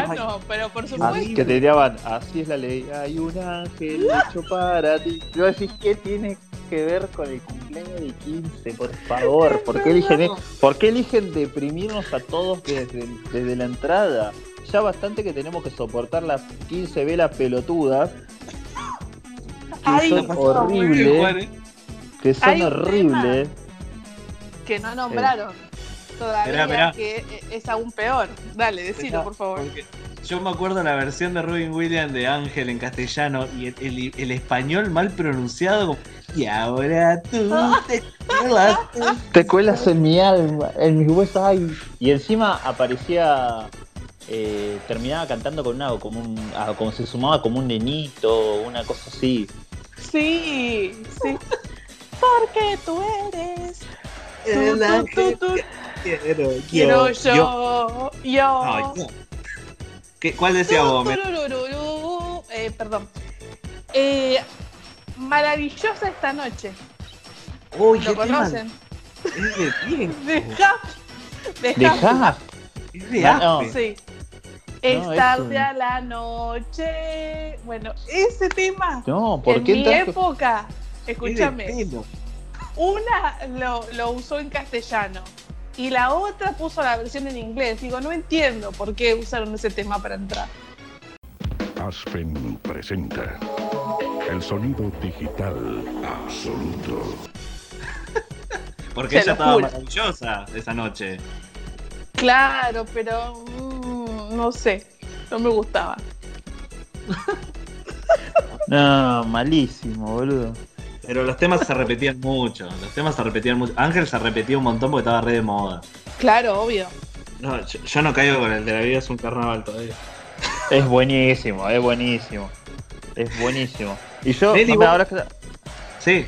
pero por supuesto. que te dirían, así es la ley, hay un ángel hecho para ti. Yo decís, ¿qué tiene que ver con el cumpleaños de 15? Por favor, ¿por qué eligen, ¿por qué eligen deprimirnos a todos desde, desde la entrada? Ya bastante que tenemos que soportar las 15 velas pelotudas que son horribles que son horribles. Que no nombraron todavía, que es aún peor. Dale, decilo, por favor. Yo me acuerdo la versión de Robin Williams de Ángel en castellano y el, español mal pronunciado y ahora tú te cuelas. Te cuelas en mi alma, en mis huesos. Y encima aparecía eh, terminaba cantando con una como un ah, como se sumaba como un nenito una cosa así sí sí porque tú eres. El ángel quiero, quiero yo. Yo. ¿Qué, ¿Cuál decía vos? Eh, perdón. Eh, maravillosa esta noche. Uy, ¿Lo conocen? Deja. Deja. Deja. Sí. Es tarde a la noche. Bueno, ese tema. No, ¿por en mi época Escúchame. Una lo, usó en castellano y la otra puso la versión en inglés. Digo, no entiendo por qué usaron ese tema para entrar. Aspen presenta el sonido digital absoluto. Porque ella estaba maravillosa esa noche. Claro, pero mm, no sé, no me gustaba. no, malísimo, boludo. Pero los temas se repetían mucho. Los temas se repetían mucho. Ángel se repetía un montón porque estaba re de moda. Claro, obvio. No, yo, no caigo con el de la vida es un carnaval todavía. Es buenísimo, es buenísimo. Es buenísimo. Y yo, ahora que. Sí.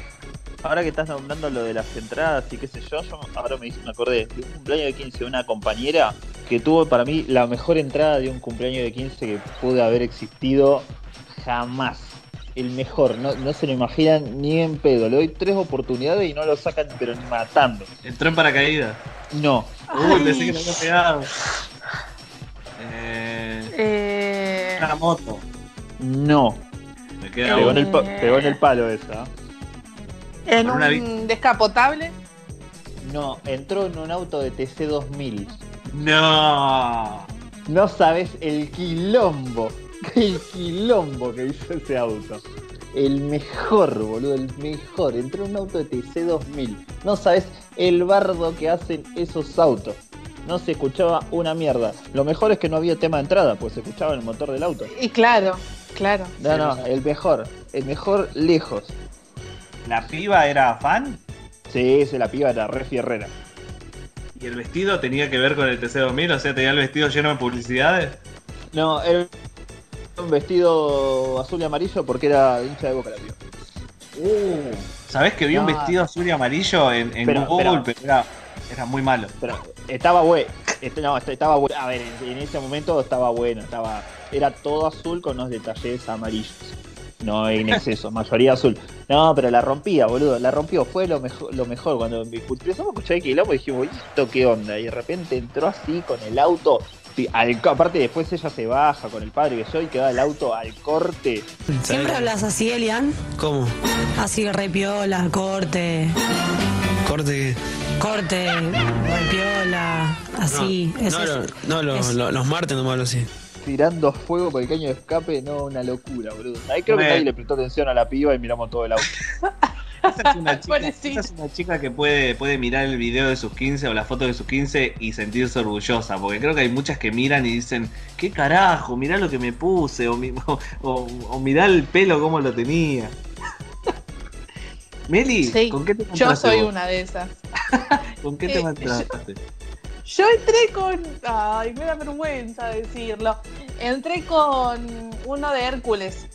Ahora que estás nombrando lo de las entradas y qué sé yo, yo ahora me, me acordé de un cumpleaños de 15 de una compañera que tuvo para mí la mejor entrada de un cumpleaños de 15 que pude haber existido jamás el mejor, no, no, se lo imaginan ni en pedo. Le doy tres oportunidades y no lo sacan, pero ni matando. ¿Entró en paracaídas? No. Uy, pensé que lo había pegado. Eh... eh... Una moto. No. Me queda pegó, en el pegó en el palo esa. ¿En un descapotable? No, entró en un auto de TC2000. No. No sabes el quilombo el quilombo que hizo ese auto. El mejor, boludo, el mejor. Entró un auto de TC2000. No sabes el bardo que hacen esos autos. No se escuchaba una mierda. Lo mejor es que no había tema de entrada, pues se escuchaba el motor del auto. Y claro, claro. No, no, el mejor. El mejor lejos. ¿La piba era fan? Sí, ese, la piba era re fierrera. ¿Y el vestido tenía que ver con el TC2000? O sea, tenía el vestido lleno de publicidades. No, el vestido azul y amarillo porque era hincha de boca la tío. Uh, ¿Sabés que vi un vestido azul y amarillo en, Google, pero, era, era, muy malo? Pero estaba bueno. No, estaba bueno. A ver, en, ese momento estaba bueno. Estaba, era todo azul con unos detalles amarillos. No en exceso, mayoría azul. No, pero la rompía, boludo. La rompió. Fue lo mejor. Lo mejor. Cuando empezamos a escuchar el y dijimos, ¿esto qué onda? Y de repente entró así con el auto aparte después ella se baja con el padre que soy, queda el auto al corte. ¿Siempre hablas así, Elian? ¿Cómo? Así repiola, corte. ¿Corte Corte, repiola, así. No, no, los martes no me hablo así. Tirando fuego por el caño de escape, no, una locura, boludo. Ahí creo que nadie le prestó atención a la piba y miramos todo el auto. Esa es una chica, que puede, puede mirar el video de sus 15 o la foto de sus 15 y sentirse orgullosa, porque creo que hay muchas que miran y dicen, ¿qué carajo? Mirá lo que me puse, o, o, mirá el pelo como lo tenía. Meli, ¿con qué te Yo soy una de esas. ¿Con qué te eh, entraste? Yo, entré con. Ay, me da vergüenza decirlo. Entré con uno de Hércules.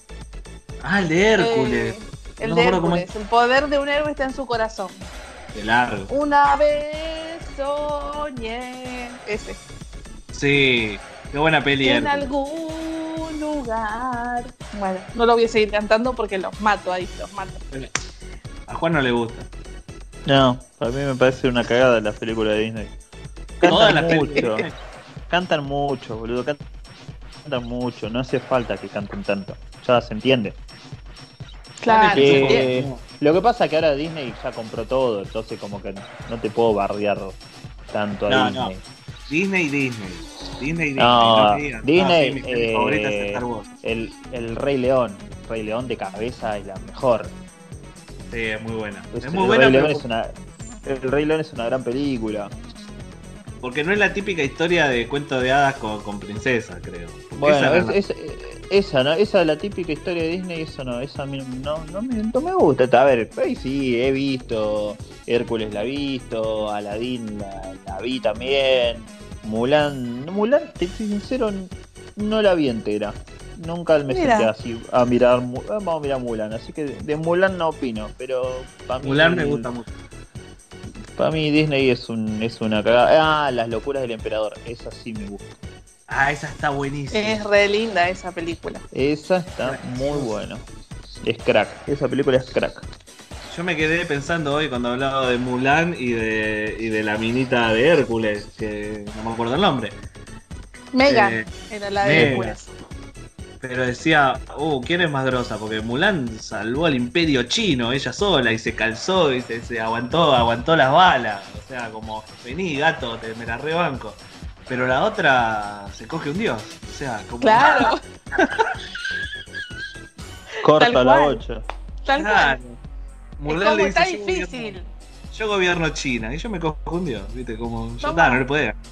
Ah, el de Hércules. Eh, el de Hércules, el poder de un héroe está en su corazón. De largo. Una vez soñé. Ese. Sí, qué buena peli. En algún lugar. Bueno, no lo voy a seguir cantando porque los mato ahí, los mato. A Juan no le gusta. No, a mí me parece una cagada la película de Disney. Cantan mucho. Cantan mucho, boludo. Cantan mucho. No hace falta que canten tanto. Ya se entiende. Claro. lo que pasa es que ahora Disney ya compró todo, entonces como que no te puedo bardear tanto a no, Disney. No. Disney, Disney. Disney, Disney. No, Disney, eh, el, el Rey León. El Rey León de cabeza es la mejor. Sí, es muy buena. Es, muy buena. el Rey León es una gran película. Porque no es la típica historia de cuento de hadas con, con princesa, creo. bueno, esa, esa, ¿no? esa es la típica historia de Disney, eso no, esa a mí no, no, me, no me gusta. A ver, ahí sí, he visto, Hércules la he visto, Aladdin la, la vi también, Mulan, Mulan, te soy sincero, no la vi entera. Nunca me senté así a mirar, vamos a mirar Mulan, así que de Mulan no opino, pero para mí Mulan me gusta mucho. Para mí Disney es un es una cagada. Ah, las locuras del emperador, esa sí me gusta. Ah, esa está buenísima. Es re linda esa película. Esa está muy buena. Es crack, esa película es crack. Yo me quedé pensando hoy cuando hablaba de Mulan y de, y de la minita de Hércules, que no me acuerdo el nombre. Mega, eh, era la de Hércules. Pero decía, uh, ¿quién es más grosa? Porque Mulan salvó al imperio chino ella sola y se calzó y se, aguantó, aguantó las balas. O sea, como, vení gato, te, me la rebanco. Pero la otra se coge un dios. O sea, como. Claro. Corta la bocha. Tal claro. Mulan le dice, está difícil. Yo gobierno, China y yo me cojo un dios, ¿viste? Como, yo no le puede ganar.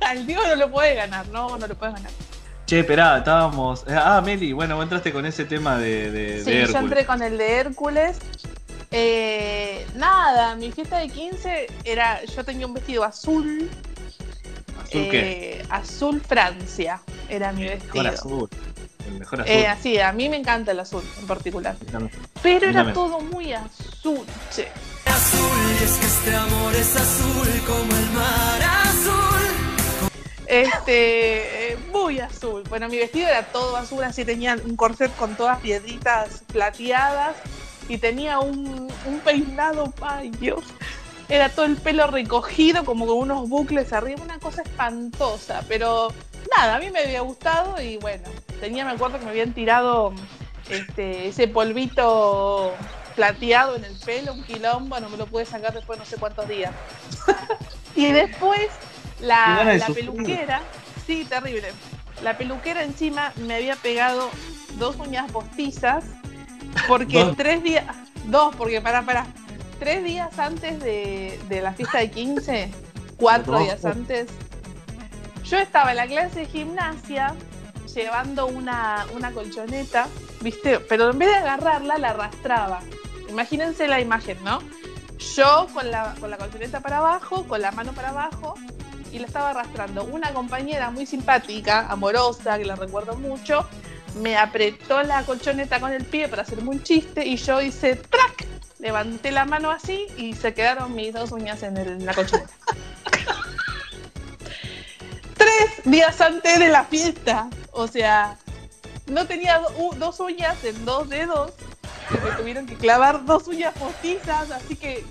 Al dios no lo puede ganar, no, no lo puede ganar. Che, esperá, estábamos. Eh, ah, Meli, bueno, vos entraste con ese tema de, de, sí, yo entré con el de Hércules. Eh, nada, mi fiesta de 15 era. Yo tenía un vestido azul. ¿Azul qué? Eh, azul Francia era mi vestido. El mejor azul. El mejor azul. Eh, así, a mí me encanta el azul en particular. Pero era todo muy azul, che. Azul, y es que este amor es azul como el mar azul. Este, eh, muy azul. Bueno, mi vestido era todo azul, así tenía un corset con todas piedritas plateadas y tenía un, peinado, ay Dios, era todo el pelo recogido como con unos bucles arriba, una cosa espantosa, pero nada, a mí me había gustado y bueno, tenía, me acuerdo que me habían tirado este, ese polvito plateado en el pelo, un quilombo, no me lo pude sacar después no sé cuántos días. y después la, peluquera, sí, terrible. La peluquera encima me había pegado dos uñas postizas porque tres días, dos, porque para, para, tres días antes de, la fiesta de 15, cuatro días antes, yo estaba en la clase de gimnasia llevando una, una colchoneta, ¿viste? Pero en vez de agarrarla, la arrastraba. Imagínense la imagen, ¿no? Yo con la, con la colchoneta para abajo, con la mano para abajo, y la estaba arrastrando. Una compañera muy simpática, amorosa, que la recuerdo mucho, me apretó la colchoneta con el pie para hacerme un chiste y yo hice ¡trac! Levanté la mano así y se quedaron mis dos uñas en, la colchoneta. Tres días antes de la fiesta. O sea, no tenía dos uñas en dos dedos me tuvieron que clavar dos uñas postizas, así que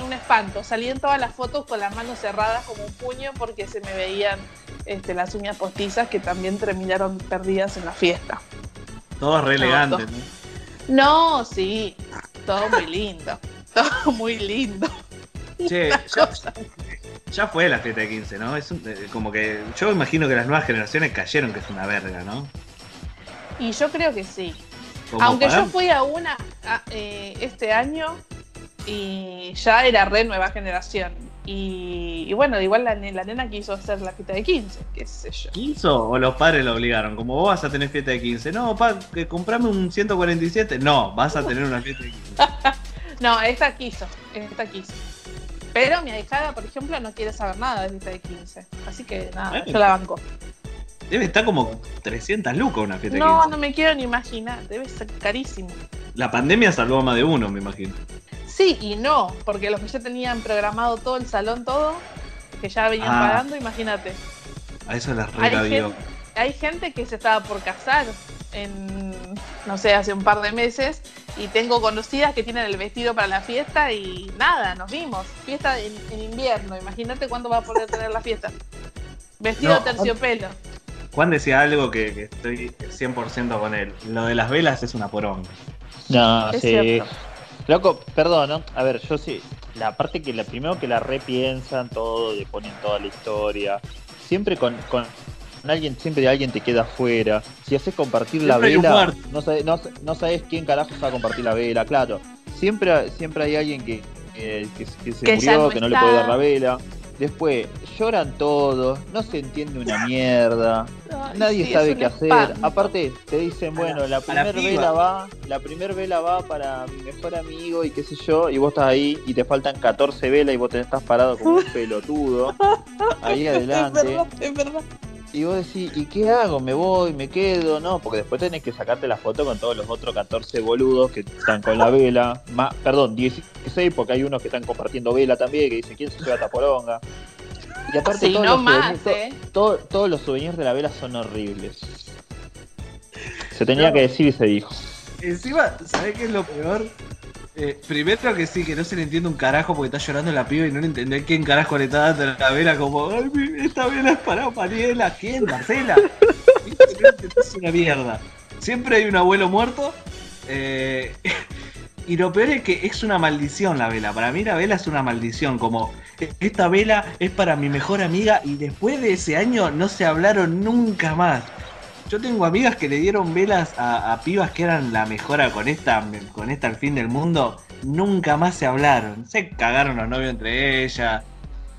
un, espanto. Salí en todas las fotos con las manos cerradas como un puño porque se me veían este, las uñas postizas que también terminaron perdidas en la fiesta. Todo re elegante, ¿no? No, sí, todo muy lindo. Todo muy lindo. Che, ya, fue la fiesta de 15, ¿no? Es eh, como que yo imagino que las nuevas generaciones cayeron que es una verga, ¿no? Y yo creo que sí. Aunque yo fui a una eh, este año y ya era re nueva generación. Y, bueno, igual la, nena quiso hacer la fiesta de 15, qué sé yo. ¿Quiso o los padres lo obligaron? Como vos vas a tener fiesta de 15. No, pa, que comprame un 147. No, vas a tener una fiesta de 15. no, esta quiso, esta quiso. Pero mi ahijada, por ejemplo, no quiere saber nada de fiesta de 15. Así que nada, yo la banco. Debe estar como 300 lucas una fiesta No, no me quiero ni imaginar. Debe ser carísimo. La pandemia salvó a más de uno, me imagino. Sí y no, porque los que ya tenían programado todo el salón, todo, que ya venían Ah. pagando, imagínate. A eso les Hay recabió. gente, hay gente que se estaba por casar en, no sé, hace un par de meses y tengo conocidas que tienen el vestido para la fiesta y nada, nos vimos. Fiesta en, en invierno, imagínate cuándo va a poder tener la fiesta. Vestido No, terciopelo. Juan decía algo que, que estoy 100% con él. Lo de las velas es una poronga. No, Es sí. cierto. Loco, perdón, ¿no? A ver, yo sí. La parte que la primero que la repiensan todo, le ponen toda la historia. Siempre con, con con alguien, siempre alguien te queda afuera. Si haces compartir la Siempre vela, no, sabes, no, no sabes quién carajo va a compartir la vela, claro. Siempre, siempre hay alguien que, que, que- que se murió, no que no le puede dar la vela. Después, lloran todos, no se entiende una mierda. Ay, Nadie sí, sabe qué hacer. espanto. Aparte, te dicen, bueno, la, la primer piba. vela va, la primer vela va para mi mejor amigo y qué sé yo, y vos estás ahí y te faltan 14 velas y vos te estás parado como un pelotudo ahí Es adelante. verdad, es verdad. Y vos decís, ¿y qué hago? ¿Me voy? ¿Me quedo? No, porque después tenés que sacarte la foto con todos los otros 14 boludos que están con la vela. Más, perdón, 16, porque hay unos que están compartiendo vela también, que dicen, ¿quién se lleva esta poronga? Y aparte Sí, todos, no los más, to- ¿eh? todos los souvenirs de la vela son horribles. Se tenía que decir y se dijo. Encima, ¿sabés qué es lo peor? Eh, primero que sí, que no se le entiende un carajo porque está llorando la piba y no le entendés quién carajo le está dando la vela como, ay, esta vela es para Mariela, ¿quién? Marcela. Entendés una mierda. Siempre hay un abuelo muerto. eh, y lo peor es que es una maldición la vela. Para mí la vela es una maldición. Como, esta vela es para mi mejor amiga y después de ese año no se hablaron nunca más. Yo tengo amigas que le dieron velas a, a pibas que eran la mejora con esta, con esta al fin del mundo. Nunca más se hablaron. Se cagaron los novios entre ellas.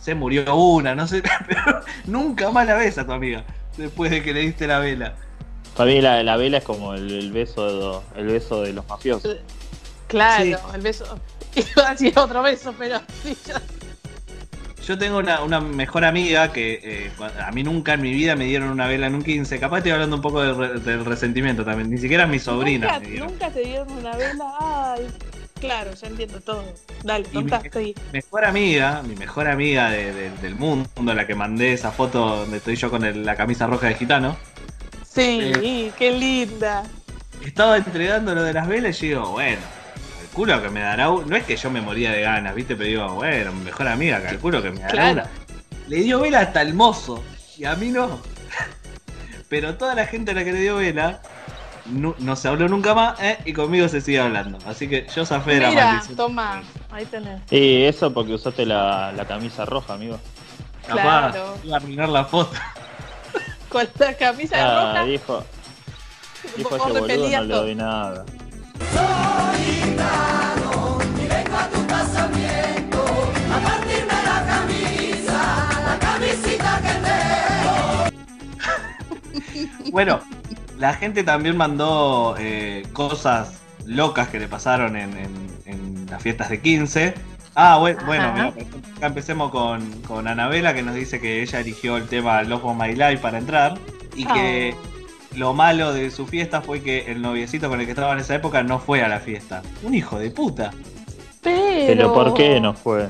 Se murió una, no sé. Pero nunca más la ves a tu amiga. Después de que le diste la vela. Para mí la, la vela es como el, el beso de, el beso de los mafiosos. Claro, Sí. el beso. Iba a decir otro beso, pero sí, ya- Yo tengo una, una mejor amiga que eh, a mí nunca en mi vida me dieron una vela en un 15. Capaz estoy hablando un poco del, re- del resentimiento también. Ni siquiera mi sobrina ¿Nunca, me dieron. nunca te dieron una vela. Ay, claro, ya entiendo todo. Dale, mi contaste ahí. mejor amiga, mi mejor amiga de- de- del mundo, la que mandé esa foto donde estoy yo con el- la camisa roja de gitano, Sí, qué linda. estaba entregando lo de las velas y yo digo, bueno, calculo que me dará una. No es que yo me moría de ganas, ¿viste? Pero digo, bueno, mi mejor amiga, calculo que me dará Claro. una. Le dio vela hasta el mozo y a mí no. Pero toda la gente a la que le dio vela no, no se habló nunca más ¿eh? y conmigo se sigue hablando. Así que yo zafé de la Mira, maldición. toma, ahí tenés. Y eso porque usaste la, la camisa roja, amigo. Capaz, Claro. iba a arruinar la foto. Con la camisa Ah, roja. dijo, dijo ese boludo, no le doy nada. Bueno, la gente también mandó eh, cosas locas que le pasaron en, en- en las fiestas de 15. Ah, bueno, bueno mirá, acá empecemos con, con Anabela que nos dice que ella eligió el tema Love of My Life para entrar y que lo malo de su fiesta fue que el noviecito con el que estaba en esa época no fue a la fiesta. Un hijo de puta. Pero... Pero ¿por qué no fue?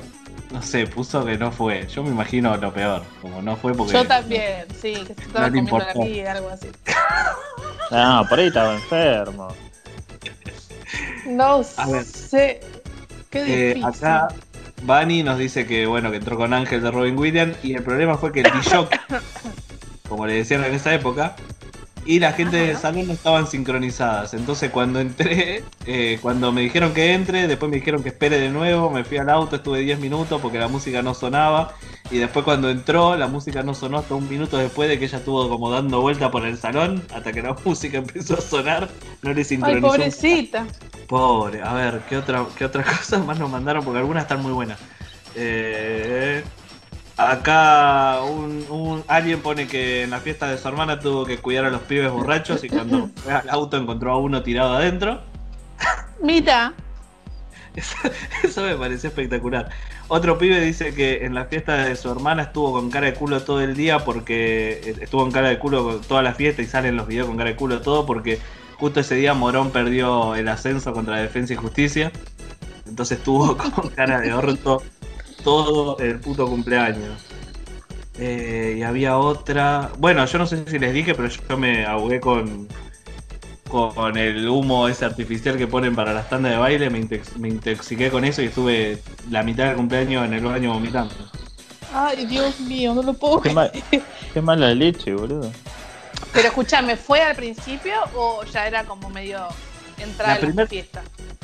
No sé, puso que no fue. Yo me imagino lo peor. Como no fue porque. Yo también, sí, que se estaba No comiendo la algo así. No, por ahí estaba enfermo. No A ver. sé. Qué Eh, difícil. acá Bani nos dice que bueno que entró con Ángel de Robin Williams y el problema fue que el DJ, como le decían en esa época, y la gente del salón no estaban sincronizadas. Entonces cuando entré, eh, cuando me dijeron que entre, después me dijeron que espere de nuevo, me fui al auto, estuve 10 minutos porque la música no sonaba. Y después cuando entró, la música no sonó hasta un minuto después de que ella estuvo como dando vuelta por el salón, hasta que la música empezó a sonar, no le Ay, sincronizó. pobrecita. Pobre, a ver, ¿qué otra, qué otras cosas más nos mandaron? Porque algunas están muy buenas. Eh, acá un, un- alguien pone que en la fiesta de su hermana tuvo que cuidar a los pibes borrachos y cuando fue al auto encontró a uno tirado adentro. Mira, Eso me pareció espectacular. Otro pibe dice que en la fiesta de su hermana estuvo con cara de culo todo el día porque estuvo con cara de culo con toda la fiesta y salen los videos con cara de culo todo porque justo ese día Morón perdió el ascenso contra Defensa y Justicia. Entonces estuvo con cara de orto todo el puto cumpleaños. Eh, y había otra. Bueno, yo no sé si les dije, pero yo me ahogué con, con el humo ese artificial que ponen para las tandas de baile. Me, intoxiqué con eso y estuve la mitad del cumpleaños en el baño vomitando. Ay, Dios mío, no lo puedo qué, qué mala leche, boludo. Pero escúchame, ¿fue al principio o ya era como medio entrar a la fiesta?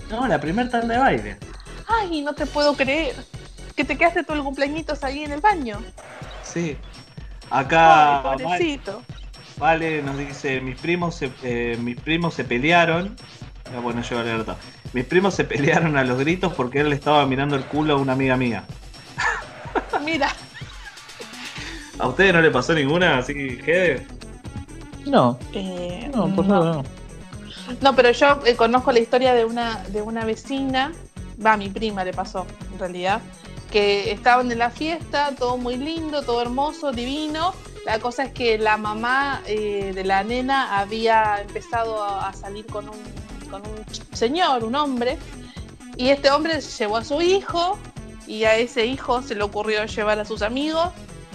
No, la primera tanda de baile. Ay, no te puedo creer. Que te quedaste todo el cumpleaños ahí en el baño. Sí. Acá. Ay, pobrecito. Vale, nos dice, mis primos se, eh, mis primos se pelearon. Ah, bueno, yo alerta. Mis primos se pelearon a los gritos porque él le estaba mirando el culo a una amiga mía. Mira. ¿A ustedes no le pasó ninguna así, Gede? No. Eh, no, por favor, no. No, pero yo eh, conozco la historia de una, de una vecina, va, mi prima le pasó, en realidad, que estaban en la fiesta, todo muy lindo, todo hermoso, divino. La cosa es que la mamá eh, de la nena había empezado a, salir con un, con un señor, un hombre, y este hombre llevó a su hijo y a ese hijo se le ocurrió llevar a sus amigos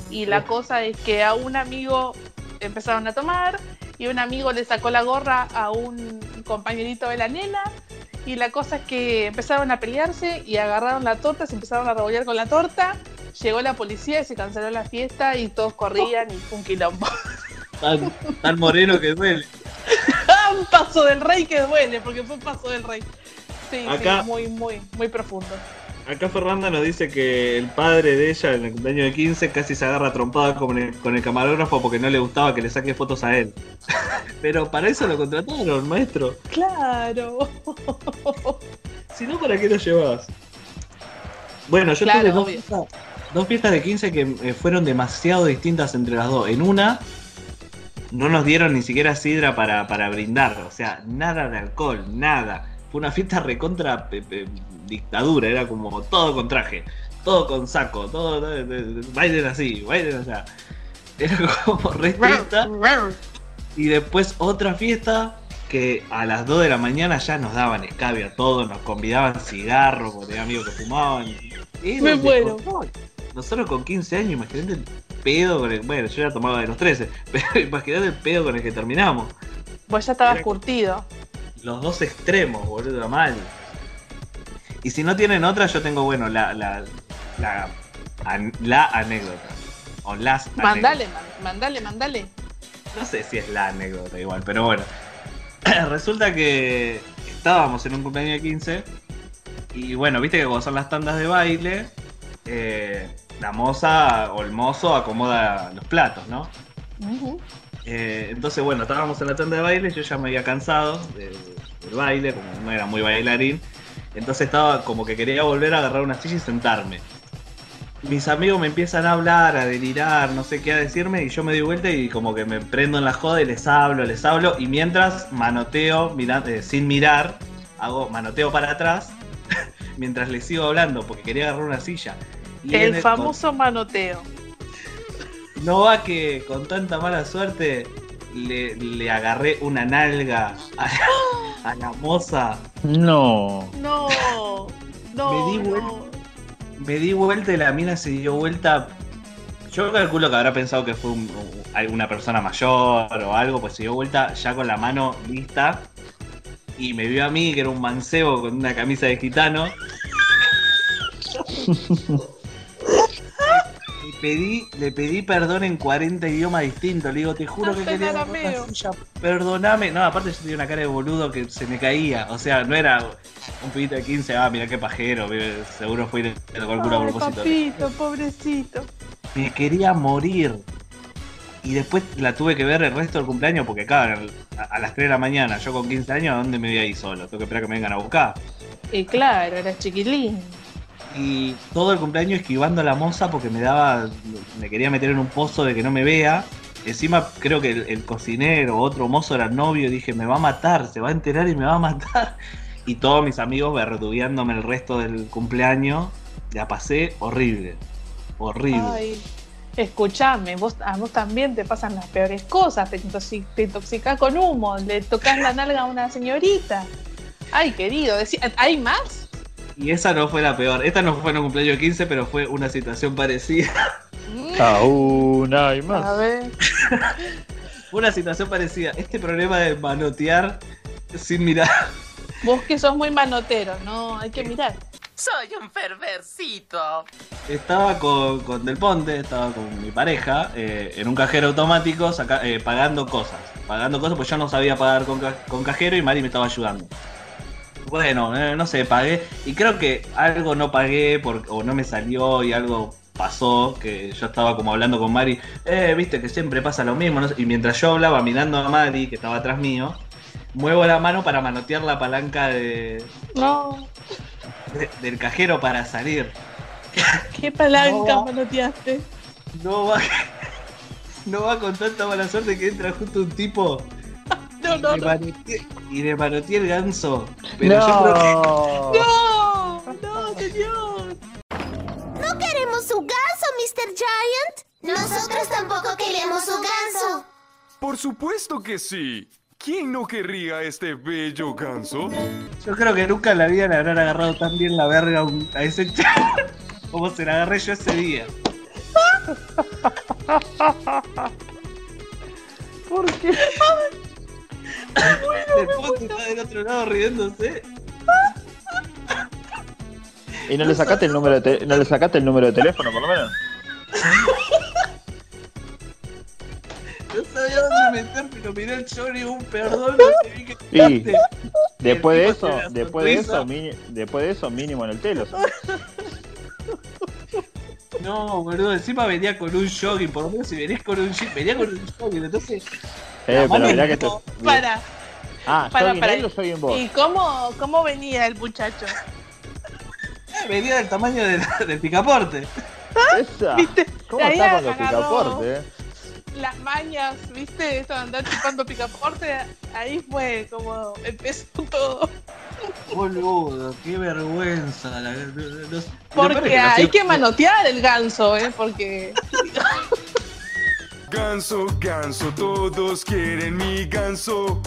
y la cosa es que a un amigo empezaron a tomar y un amigo le sacó la gorra a un compañerito de la nena y la cosa es que empezaron a pelearse y agarraron la torta, se empezaron a rebollar con la torta, llegó la policía y se canceló la fiesta y todos corrían y fue un quilombo. Tan, moreno que duele. un paso del rey que duele, porque fue un paso del rey. Sí, sí, muy, muy, muy profundo. Acá Fernanda nos dice que el padre de ella en el cumpleaños de 15 casi se agarra trompada con el, con el camarógrafo porque no le gustaba que le saque fotos a él. Pero para eso lo contrataron, maestro. Claro. si no, ¿para qué lo llevas? Bueno, yo tuve dos fiestas, dos fiestas, de 15 que eh, fueron demasiado distintas entre las dos. En una, no nos dieron ni siquiera sidra para, para brindar. O sea, nada de alcohol, nada. Fue una fiesta recontra dictadura, era como todo con traje, todo con saco, todo, bailen así, bailen sea Era como re Y después otra fiesta que a las 2 de la mañana ya nos daban escabio a todos, nos convidaban cigarros, porque tenía amigos que fumaban. Y Me muero. Nosotros con 15 años, imagínate el pedo con el. Bueno, yo ya tomaba de los 13, pero imagínate el pedo con el que terminamos. Vos ya estabas curtido. Los dos extremos, boludo, mal. Y si no tienen otra, yo tengo, bueno, la, la, la, la anécdota. O las Mandale, mandale, mandale. No sé si es la anécdota igual, pero bueno. Resulta que estábamos en un cumpleaños de 15 y bueno, viste que cuando son las tandas de baile, eh, la moza o el mozo acomoda los platos, ¿no? Eh, entonces, bueno, estábamos en la tanda de baile, yo ya me había cansado del baile, como no era muy bailarín, entonces estaba como que quería volver a agarrar una silla y sentarme. Mis amigos me empiezan a hablar, a delirar, no sé qué a decirme, y yo me doy vuelta y como que me prendo en la joda y les hablo, les hablo, y mientras manoteo eh, sin mirar, hago manoteo para atrás, mientras les sigo hablando, porque quería agarrar una silla. el, famoso manoteo. No va que con tanta mala suerte le, agarré una nalga a, la moza. No. No. No. Me di, vuelta, me di vuelta y la mina se dio vuelta. Yo calculo que habrá pensado que fue alguna persona mayor o algo, pues se dio vuelta ya con la mano lista y me vio a mí, que era un mancebo con una camisa de gitano. pedí, le pedí perdón en 40 idiomas distintos. Le digo, te juro que quería una silla. Perdóname. No, aparte yo tenía una cara de boludo que se me caía. O sea, no era un pibito de 15, ah, mira qué pajero. Seguro fue de a propósito. Papito, pobrecito. Me quería morir. Y después la tuve que ver el resto del cumpleaños porque, claro, a las 3 de la mañana, yo con 15 años, ¿a dónde me voy a ir solo? Tengo que esperar que me vengan a buscar. Y claro, era chiquilín y todo el cumpleaños esquivando a la moza porque me daba, me quería meter en un pozo de que no me vea. Encima creo que el, cocinero, otro mozo era novio, dije, me va a matar, se va a enterar y me va a matar. Y todos mis amigos verdubiándome el resto del cumpleaños, la pasé horrible, horrible. Ay, escuchame, vos, a vos también te pasan las peores cosas, te, te intoxicás con humo, le tocas la nalga a una señorita. Ay, querido, ¿hay más? Y esa no fue la peor. Esta no fue en un cumpleaños de 15, pero fue una situación parecida. Aún hay más. A ver. una situación parecida. Este problema de manotear sin mirar. Vos que sos muy manotero, no hay que mirar. Soy un perversito. Estaba con, Del Ponte, estaba con mi pareja, eh, en un cajero automático eh, pagando cosas. Pagando cosas, pues yo no sabía pagar con, cajero y Mari me estaba ayudando. Bueno, eh, no sé, pagué. Y creo que algo no pagué o no me salió y algo pasó, que yo estaba como hablando con Mari, eh, viste que siempre pasa lo mismo, y mientras yo hablaba mirando a Mari, que estaba atrás mío, muevo la mano para manotear la palanca de... No. del cajero para salir. ¿Qué palanca manoteaste? No va, no va con tanta mala suerte que entra justo un tipo no, no, y le manoteé el ganso. Pero no. yo creo que... No, no, señor. No queremos su ganso, Mr. Giant. Nosotros tampoco queremos su ganso. Por supuesto que sí. ¿Quién no querría este bello ganso? Yo creo que nunca en la vida le habrán agarrado tan bien la verga a ese chaval como se la agarré yo ese día. ¿Por qué? El está del otro lado riéndose. ¿Y no le sacaste el número de no le sacaste el número de teléfono por lo menos? No sabía dónde meter, pero miré el show y un perdón, Sí. Después de eso, después de eso, después de eso, mínimo en el telo. No, boludo, encima venía con un jogging, por lo menos si venís con un venía con un jogging, entonces. Eh, pero mirá que te... Para. Ah, para, para. Él o soy en vos? ¿Y cómo, cómo venía el muchacho? venía del tamaño del, del picaporte. Esa. ¿Viste? ¿Cómo está con los picaportes? Las mañas, ¿viste? Eso de andar chupando picaporte, ahí fue como empezó todo. Boludo, qué vergüenza. porque hay que manotear el ganso, ¿eh? Porque. ganso, ganso, todos quieren mi ganso.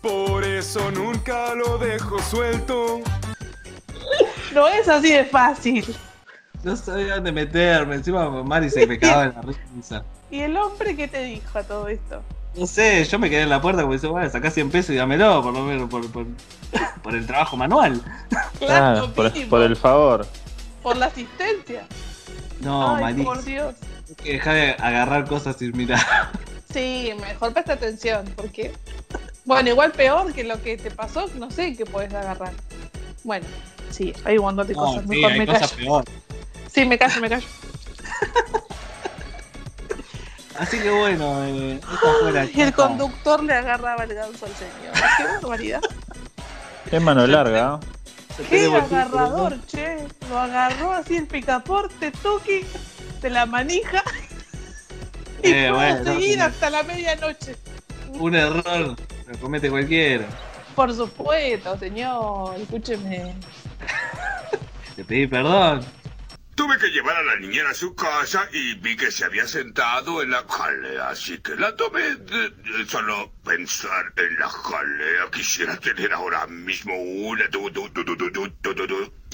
Por eso nunca lo dejo suelto. No es así de fácil. No sabía dónde meterme. Encima Mari se me cagaba en la risa. ¿Y el hombre qué te dijo a todo esto? No sé, yo me quedé en la puerta como dice, bueno, sacá 100 pesos y dámelo, por lo menos por, por, por el trabajo manual. Claro, ah, por, por, el favor. Por la asistencia. No, Ay, por Dios. Hay que dejar de agarrar cosas sin mirar. Sí, mejor presta atención, porque. Bueno, igual peor que lo que te pasó, no sé qué puedes agarrar. Bueno, sí, hay un montón de cosas. Sí, mejor me cosas Peor. Sí, me callo, me callo. Así que bueno, eh, Y el conductor le agarraba el ganso al señor. Qué barbaridad. Qué mano larga. Qué agarrador, che. Lo agarró así el picaporte, Tuki, de la manija. Y eh, pudo seguir hasta la medianoche. Un error, lo comete cualquiera. Por supuesto, señor, escúcheme. Te pedí perdón. Tuve que llevar a la niñera a su casa y vi que se había sentado en la jalea, así que la tomé solo pensar en la jalea. Quisiera tener ahora mismo una.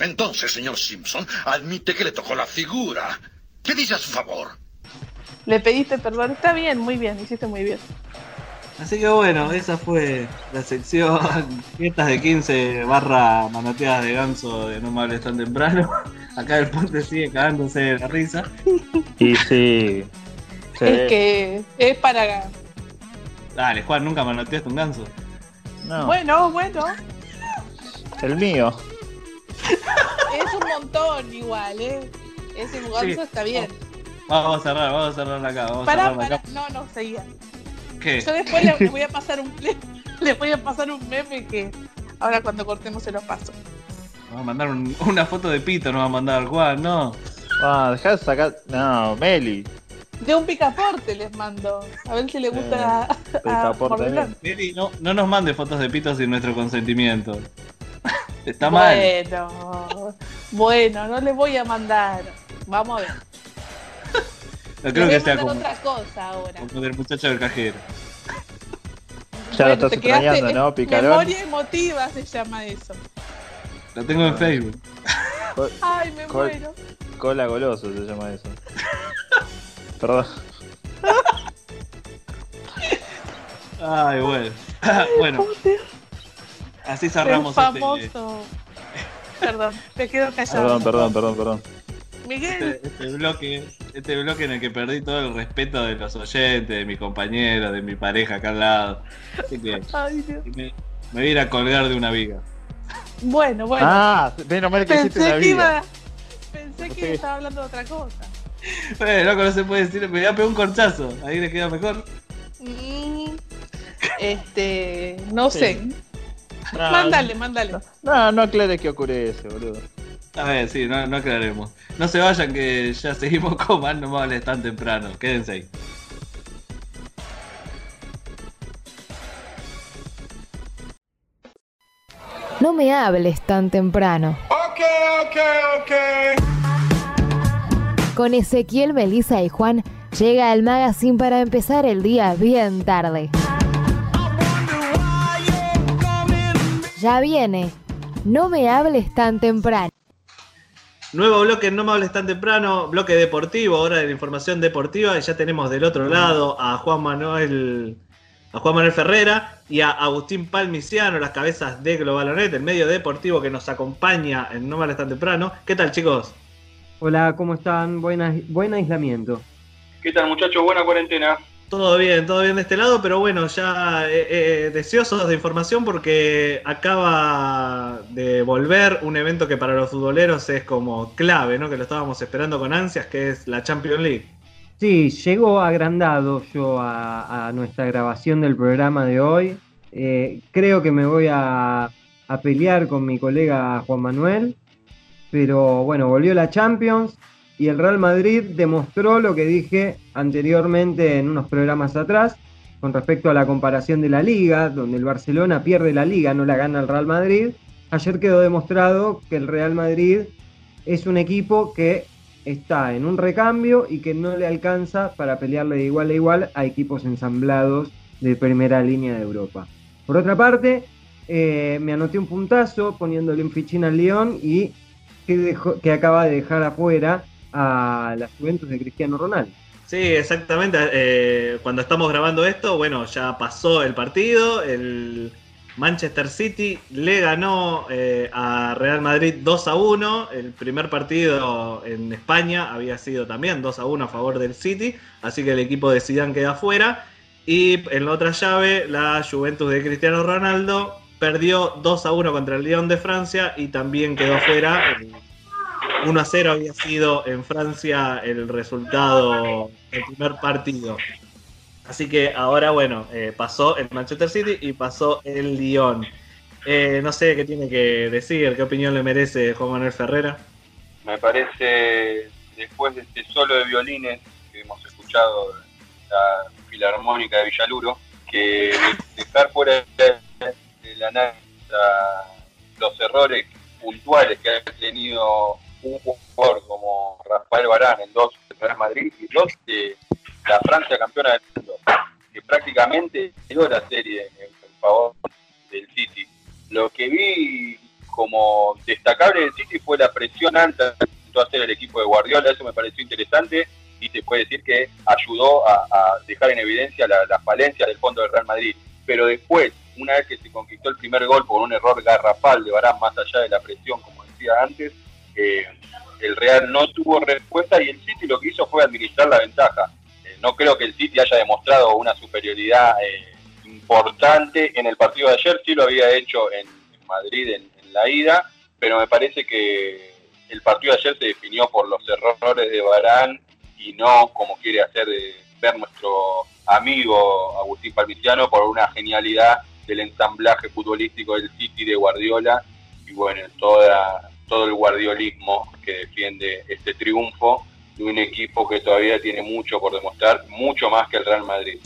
Entonces, señor Simpson, admite que le tocó la figura. ¿Qué dice a su favor? Le pediste perdón. Está bien, muy bien, hiciste muy bien. Así que bueno, esa fue la sección fiestas de 15 barra manoteadas de ganso de no me hables tan temprano. Acá el puente sigue cagándose de la risa. Y sí. Es que es para. Dale, Juan, nunca manoteaste un ganso. No. Bueno, bueno. El mío. Es un montón igual, ¿eh? Ese ganso está bien. Vamos a cerrar, vamos a cerrar acá. Vamos a acá. No, no, seguía. Yo después le, voy a pasar un le, voy a pasar un meme que ahora cuando cortemos se lo paso. Vamos a mandar una foto de pito, nos va a mandar Juan, no. Ah, dejá de sacar. No, Meli. De un picaporte les mando. A ver si le gusta eh, picaporte. Meli, no, no nos mande fotos de pito sin nuestro consentimiento. Está mal. Bueno, bueno, no le voy a mandar. Vamos a ver. No creo que sea como, otra cosa ahora. como del muchacho del cajero. Ya lo estás extrañando, ¿no, Picarón? Memoria emotiva se llama eso. Lo tengo en Facebook. Ay, me muero. Cola goloso se llama eso. Perdón. Ay, bueno. bueno. Así cerramos el este famoso. Perdón, te quedo callado. Perdón, perdón, perdón, perdón. Miguel. Este, este, bloque, este bloque en el que perdí todo el respeto de los oyentes, de mi compañero, de mi pareja acá al lado. Ay, Dios. Me, me, voy a ir a colgar de una viga. Bueno, bueno. Ah, menos mal que hiciste una viga. pensé que estaba hablando de otra cosa. Bueno, loco, no se puede decir. Me voy a pegar un corchazo. Ahí le queda mejor. Mm, este. No sé. mándale, mándale. No, no aclares qué ocurre ese, boludo. A ver, sí, no, no aclaremos. No se vayan que ya seguimos con más, no me hables tan temprano. Quédense ahí. No me hables tan temprano. Ok, ok, ok. Con Ezequiel, Melissa y Juan llega el magazine para empezar el día bien tarde. Ya viene. No me hables tan temprano. Nuevo bloque, no me hables tan temprano, bloque deportivo, ahora de la información deportiva, y ya tenemos del otro lado a Juan Manuel, a Juan Manuel Ferrera y a Agustín Palmiciano, las cabezas de Globalonet, el medio deportivo que nos acompaña en No me hables tan temprano. ¿Qué tal, chicos? Hola, ¿cómo están? Buena, buen aislamiento. ¿Qué tal, muchachos? Buena cuarentena. Todo bien, todo bien de este lado, pero bueno, ya eh, eh, deseosos de información porque acaba de volver un evento que para los futboleros es como clave, ¿no? Que lo estábamos esperando con ansias, que es la Champions League. Sí, llegó agrandado yo a, nuestra grabación del programa de hoy. Eh, creo que me voy a, a pelear con mi colega Juan Manuel, pero bueno, volvió la Champions y el Real Madrid demostró lo que dije anteriormente en unos programas atrás con respecto a la comparación de la liga, donde el Barcelona pierde la liga, no la gana el Real Madrid. Ayer quedó demostrado que el Real Madrid es un equipo que está en un recambio y que no le alcanza para pelearle de igual a igual a equipos ensamblados de primera línea de Europa. Por otra parte, eh, me anoté un puntazo poniéndole un fichín al León y que, que acaba de dejar afuera a la Juventus de Cristiano Ronaldo. Sí, exactamente. Eh, cuando estamos grabando esto, bueno, ya pasó el partido. El Manchester City le ganó eh, a Real Madrid 2 a 1. El primer partido en España había sido también 2 a 1 a favor del City. Así que el equipo de Zidane queda fuera. Y en la otra llave, la Juventus de Cristiano Ronaldo perdió 2 a 1 contra el Lyon de Francia y también quedó fuera. 1 a 0 había sido en Francia el resultado del primer partido. Así que ahora, bueno, eh, pasó el Manchester City y pasó el Lyon. Eh, no sé qué tiene que decir, qué opinión le merece Juan Manuel Ferrera. Me parece, después de este solo de violines que hemos escuchado la Filarmónica de Villaluro, que dejar fuera del análisis los errores puntuales que ha tenido un jugador como Rafael Barán en dos de Real Madrid y dos de la Francia campeona del mundo, que prácticamente dio la serie en favor del City. Lo que vi como destacable del City fue la presión alta que intentó hacer el equipo de Guardiola, eso me pareció interesante y se puede decir que ayudó a, dejar en evidencia la, la falencia del fondo del Real Madrid. Pero después, una vez que se conquistó el primer gol por un error garrafal de Barán, más allá de la presión, como decía antes, eh, el Real no tuvo respuesta y el City lo que hizo fue administrar la ventaja. Eh, no creo que el City haya demostrado una superioridad eh, importante en el partido de ayer, sí lo había hecho en, Madrid en, la ida, pero me parece que el partido de ayer se definió por los errores de Barán y no como quiere hacer de ver nuestro amigo Agustín Palmiciano por una genialidad del ensamblaje futbolístico del City de Guardiola y bueno, toda todo el guardiolismo que defiende este triunfo de un equipo que todavía tiene mucho por demostrar, mucho más que el Real Madrid.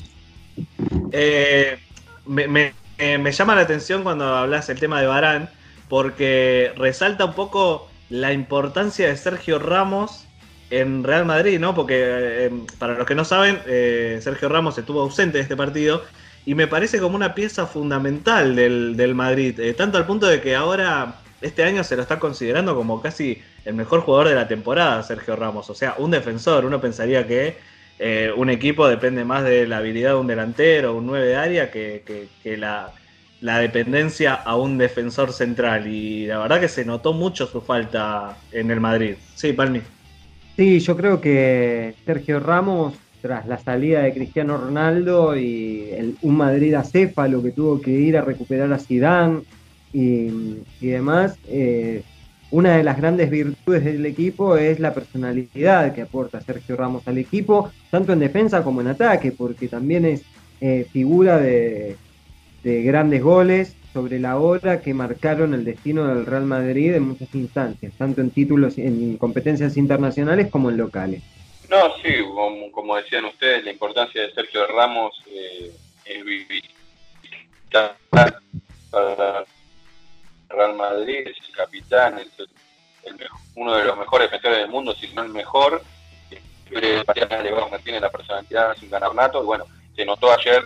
Eh, me, llama la atención cuando hablas el tema de Barán, porque resalta un poco la importancia de Sergio Ramos en Real Madrid, ¿no? Porque eh, para los que no saben, eh, Sergio Ramos estuvo ausente de este partido y me parece como una pieza fundamental del, Madrid, tanto al punto de que ahora este año se lo está considerando como casi el mejor jugador de la temporada, Sergio Ramos. O sea, un defensor. Uno pensaría que eh, un equipo depende más de la habilidad de un delantero, un 9 de área, que, la, dependencia a un defensor central. Y la verdad que se notó mucho su falta en el Madrid. Sí, Palmi. Sí, yo creo que Sergio Ramos, tras la salida de Cristiano Ronaldo y un Madrid acéfalo que tuvo que ir a recuperar a Zidane y, demás, eh, una de las grandes virtudes del equipo es la personalidad que aporta Sergio Ramos al equipo, tanto en defensa como en ataque, porque también es eh, figura de, grandes goles sobre la hora que marcaron el destino del Real Madrid en muchas instancias, tanto en títulos, en competencias internacionales como en locales. No, sí, como, decían ustedes, la importancia de Sergio Ramos eh, es vivir para Real Madrid, es el capitán, es uno de los mejores defensores del mundo, si no el mejor. tiene la personalidad sin ganar nato. Y bueno, se notó ayer,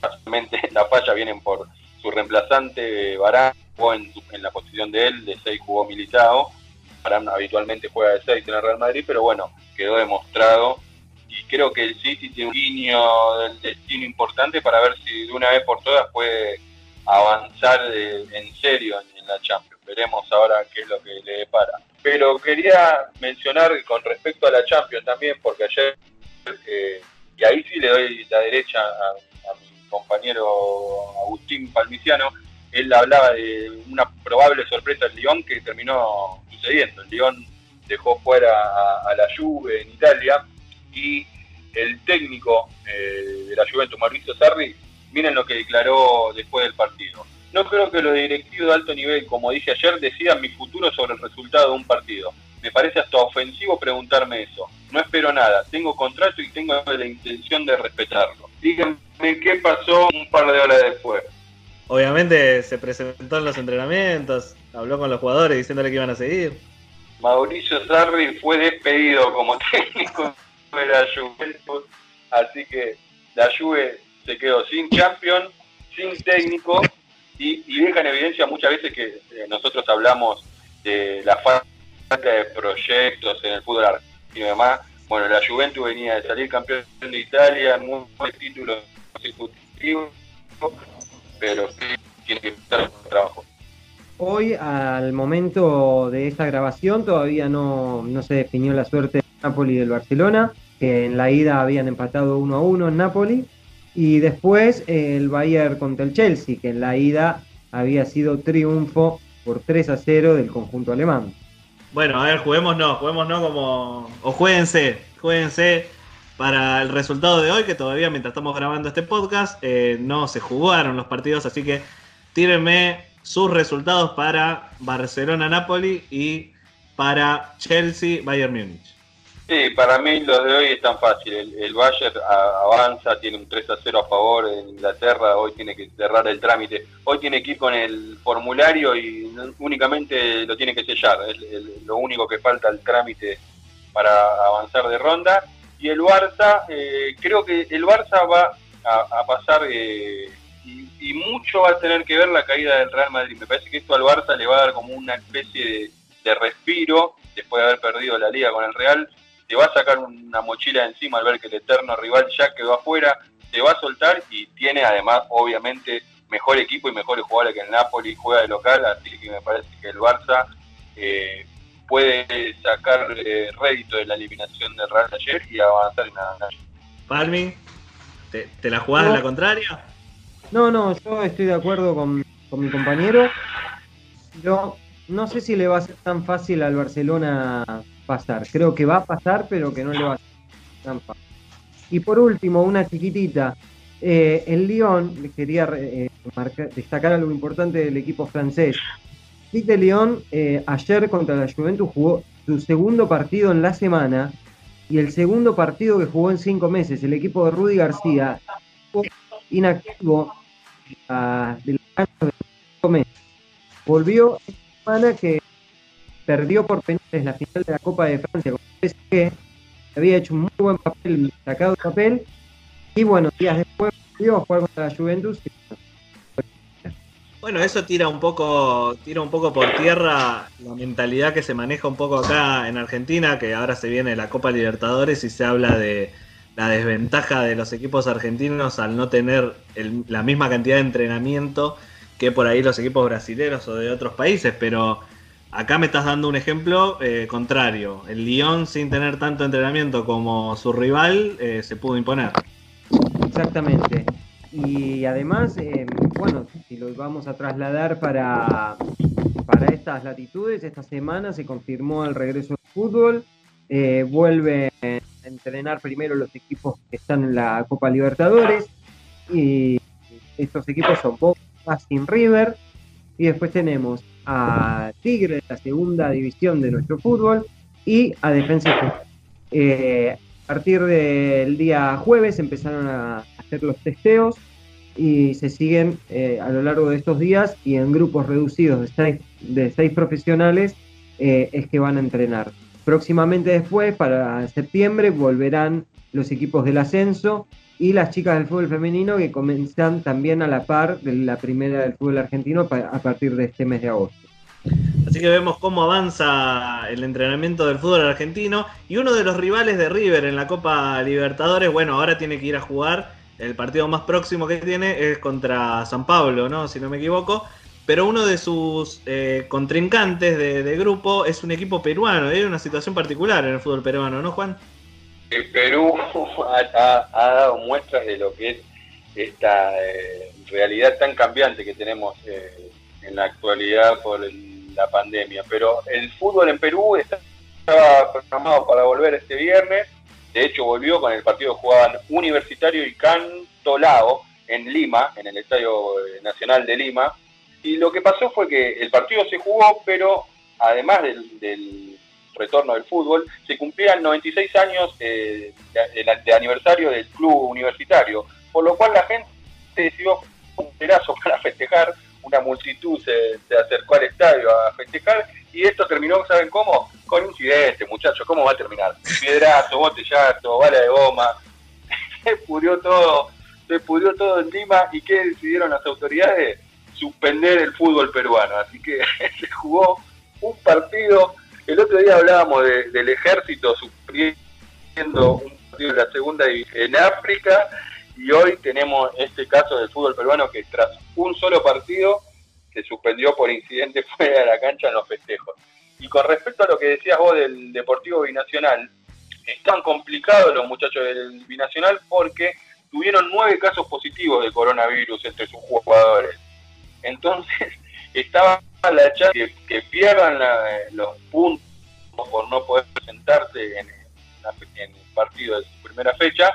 básicamente la falla vienen por su reemplazante, Barán, jugó en, la posición de él, de 6 jugó militado. Barán habitualmente juega de 6 en el Real Madrid, pero bueno, quedó demostrado. Y creo que el City tiene un guiño del destino importante para ver si de una vez por todas puede avanzar en serio en, la Champions. Veremos ahora qué es lo que le depara. Pero quería mencionar con respecto a la Champions también, porque ayer, eh, y ahí sí le doy la derecha a, mi compañero Agustín Palmiciano, él hablaba de una probable sorpresa del Lyon que terminó sucediendo. El Lyon dejó fuera a, la Juve en Italia y el técnico eh, de la Juventus, Mauricio Sarri, miren lo que declaró después del partido. No creo que los directivos de alto nivel, como dije ayer, decidan mi futuro sobre el resultado de un partido. Me parece hasta ofensivo preguntarme eso. No espero nada, tengo contrato y tengo la intención de respetarlo. Díganme qué pasó un par de horas después. Obviamente se presentó en los entrenamientos, habló con los jugadores diciéndole que iban a seguir. Mauricio Sarri fue despedido como técnico de la Juventus, así que la Juve se quedó sin champion, sin técnico y, deja en evidencia muchas veces que eh, nosotros hablamos de la falta de proyectos en el fútbol argentino y demás. Bueno, la Juventus venía de salir campeón de Italia, muy buen título consecutivo, pero tiene que estar trabajo. Hoy, al momento de esta grabación, todavía no, no se definió la suerte de Napoli y del Barcelona, que en la ida habían empatado 1 a 1 en Napoli y después el Bayern contra el Chelsea, que en la ida había sido triunfo por 3 a 0 del conjunto alemán. Bueno, a ver, juguemos no, juguemos no como. O jueguense, jueguense para el resultado de hoy, que todavía mientras estamos grabando este podcast eh, no se jugaron los partidos, así que tírenme sus resultados para Barcelona-Napoli y para Chelsea-Bayern Múnich. Sí, para mí los de hoy es tan fácil. El, Bayern avanza, tiene un 3 a 0 a favor en Inglaterra, hoy tiene que cerrar el trámite. Hoy tiene que ir con el formulario y únicamente lo tiene que sellar. Es lo único que falta el trámite para avanzar de ronda. Y el Barça, eh, creo que el Barça va a, pasar eh, y, mucho va a tener que ver la caída del Real Madrid. Me parece que esto al Barça le va a dar como una especie de respiro después de haber perdido la liga con el Real te va a sacar una mochila encima al ver que el eterno rival ya quedó afuera, te va a soltar y tiene además obviamente mejor equipo y mejores jugadores que el Napoli, juega de local, así que me parece que el Barça eh, puede sacar eh, rédito de la eliminación del Real ayer y avanzar en la Palmi, ¿te, la jugás en la contraria? No, no, yo estoy de acuerdo con, con mi compañero. Yo no sé si le va a ser tan fácil al Barcelona pasar. Creo que va a pasar, pero que no le va a ser. Y por último, una chiquitita. Eh, el Lyon, quería eh, destacar algo importante del equipo francés. Dick Lyon eh, ayer contra la Juventus jugó su segundo partido en la semana y el segundo partido que jugó en cinco meses. El equipo de Rudy García inactivo uh, de cinco meses. Volvió esta semana que perdió por penales la final de la Copa de Francia con PSG, había hecho un muy buen papel, sacado de papel, y bueno, días después volvió a jugar contra la Juventus. Bueno, eso tira un poco, tira un poco por tierra la mentalidad que se maneja un poco acá en Argentina, que ahora se viene la Copa Libertadores y se habla de la desventaja de los equipos argentinos al no tener la misma cantidad de entrenamiento que por ahí los equipos brasileños o de otros países, pero acá me estás dando un ejemplo eh, contrario. El Lyon sin tener tanto entrenamiento como su rival eh, se pudo imponer. Exactamente. Y además, eh, bueno, si lo vamos a trasladar para, para estas latitudes, esta semana se confirmó el regreso del fútbol. Eh, vuelven a entrenar primero los equipos que están en la Copa Libertadores. Y estos equipos son Boca, Racing River. Y después tenemos a Tigre la segunda división de nuestro fútbol y a Defensa eh, a partir del día jueves empezaron a hacer los testeos y se siguen eh, a lo largo de estos días y en grupos reducidos de seis, de seis profesionales eh, es que van a entrenar. Próximamente después, para septiembre, volverán los equipos del ascenso y las chicas del fútbol femenino que comienzan también a la par de la primera del fútbol argentino a partir de este mes de agosto. Así que vemos cómo avanza el entrenamiento del fútbol argentino y uno de los rivales de River en la Copa Libertadores, bueno, ahora tiene que ir a jugar el partido más próximo que tiene es contra San Pablo, ¿no? Si no me equivoco. Pero uno de sus eh, contrincantes de, grupo es un equipo peruano. Hay una situación particular en el fútbol peruano, ¿no, Juan? El Perú ha, dado muestras de lo que es esta eh, realidad tan cambiante que tenemos eh, en la actualidad por la pandemia. Pero el fútbol en Perú estaba programado para volver este viernes de hecho, volvió con el partido que jugaban Universitario y Cantolao en Lima, en el Estadio eh, Nacional de Lima. Y lo que pasó fue que el partido se jugó, pero además del, retorno del fútbol, se cumplían 96 años eh, de, aniversario del club universitario, por lo cual la gente decidió un pedazo para festejar, una multitud se, acercó al estadio a festejar y esto terminó, ¿saben cómo? Con incidente, muchachos, ¿cómo va a terminar? Piedrazo, botellazo, bala de goma, se pudrió todo, se pudrió todo en Lima y ¿qué decidieron las autoridades? Suspender el fútbol peruano, así que se jugó un partido, el otro día hablábamos del ejército suspendiendo un partido de la segunda división en África y hoy tenemos este caso del fútbol peruano que tras un solo partido se suspendió por incidente fuera de la cancha en los festejos. Y con respecto a lo que decías vos del Deportivo Binacional, están complicados los muchachos del Binacional porque tuvieron nueve casos positivos de coronavirus entre sus jugadores. Entonces, estaba la chance que, que pierdan los puntos por no poder presentarse en, en, el partido de su primera fecha.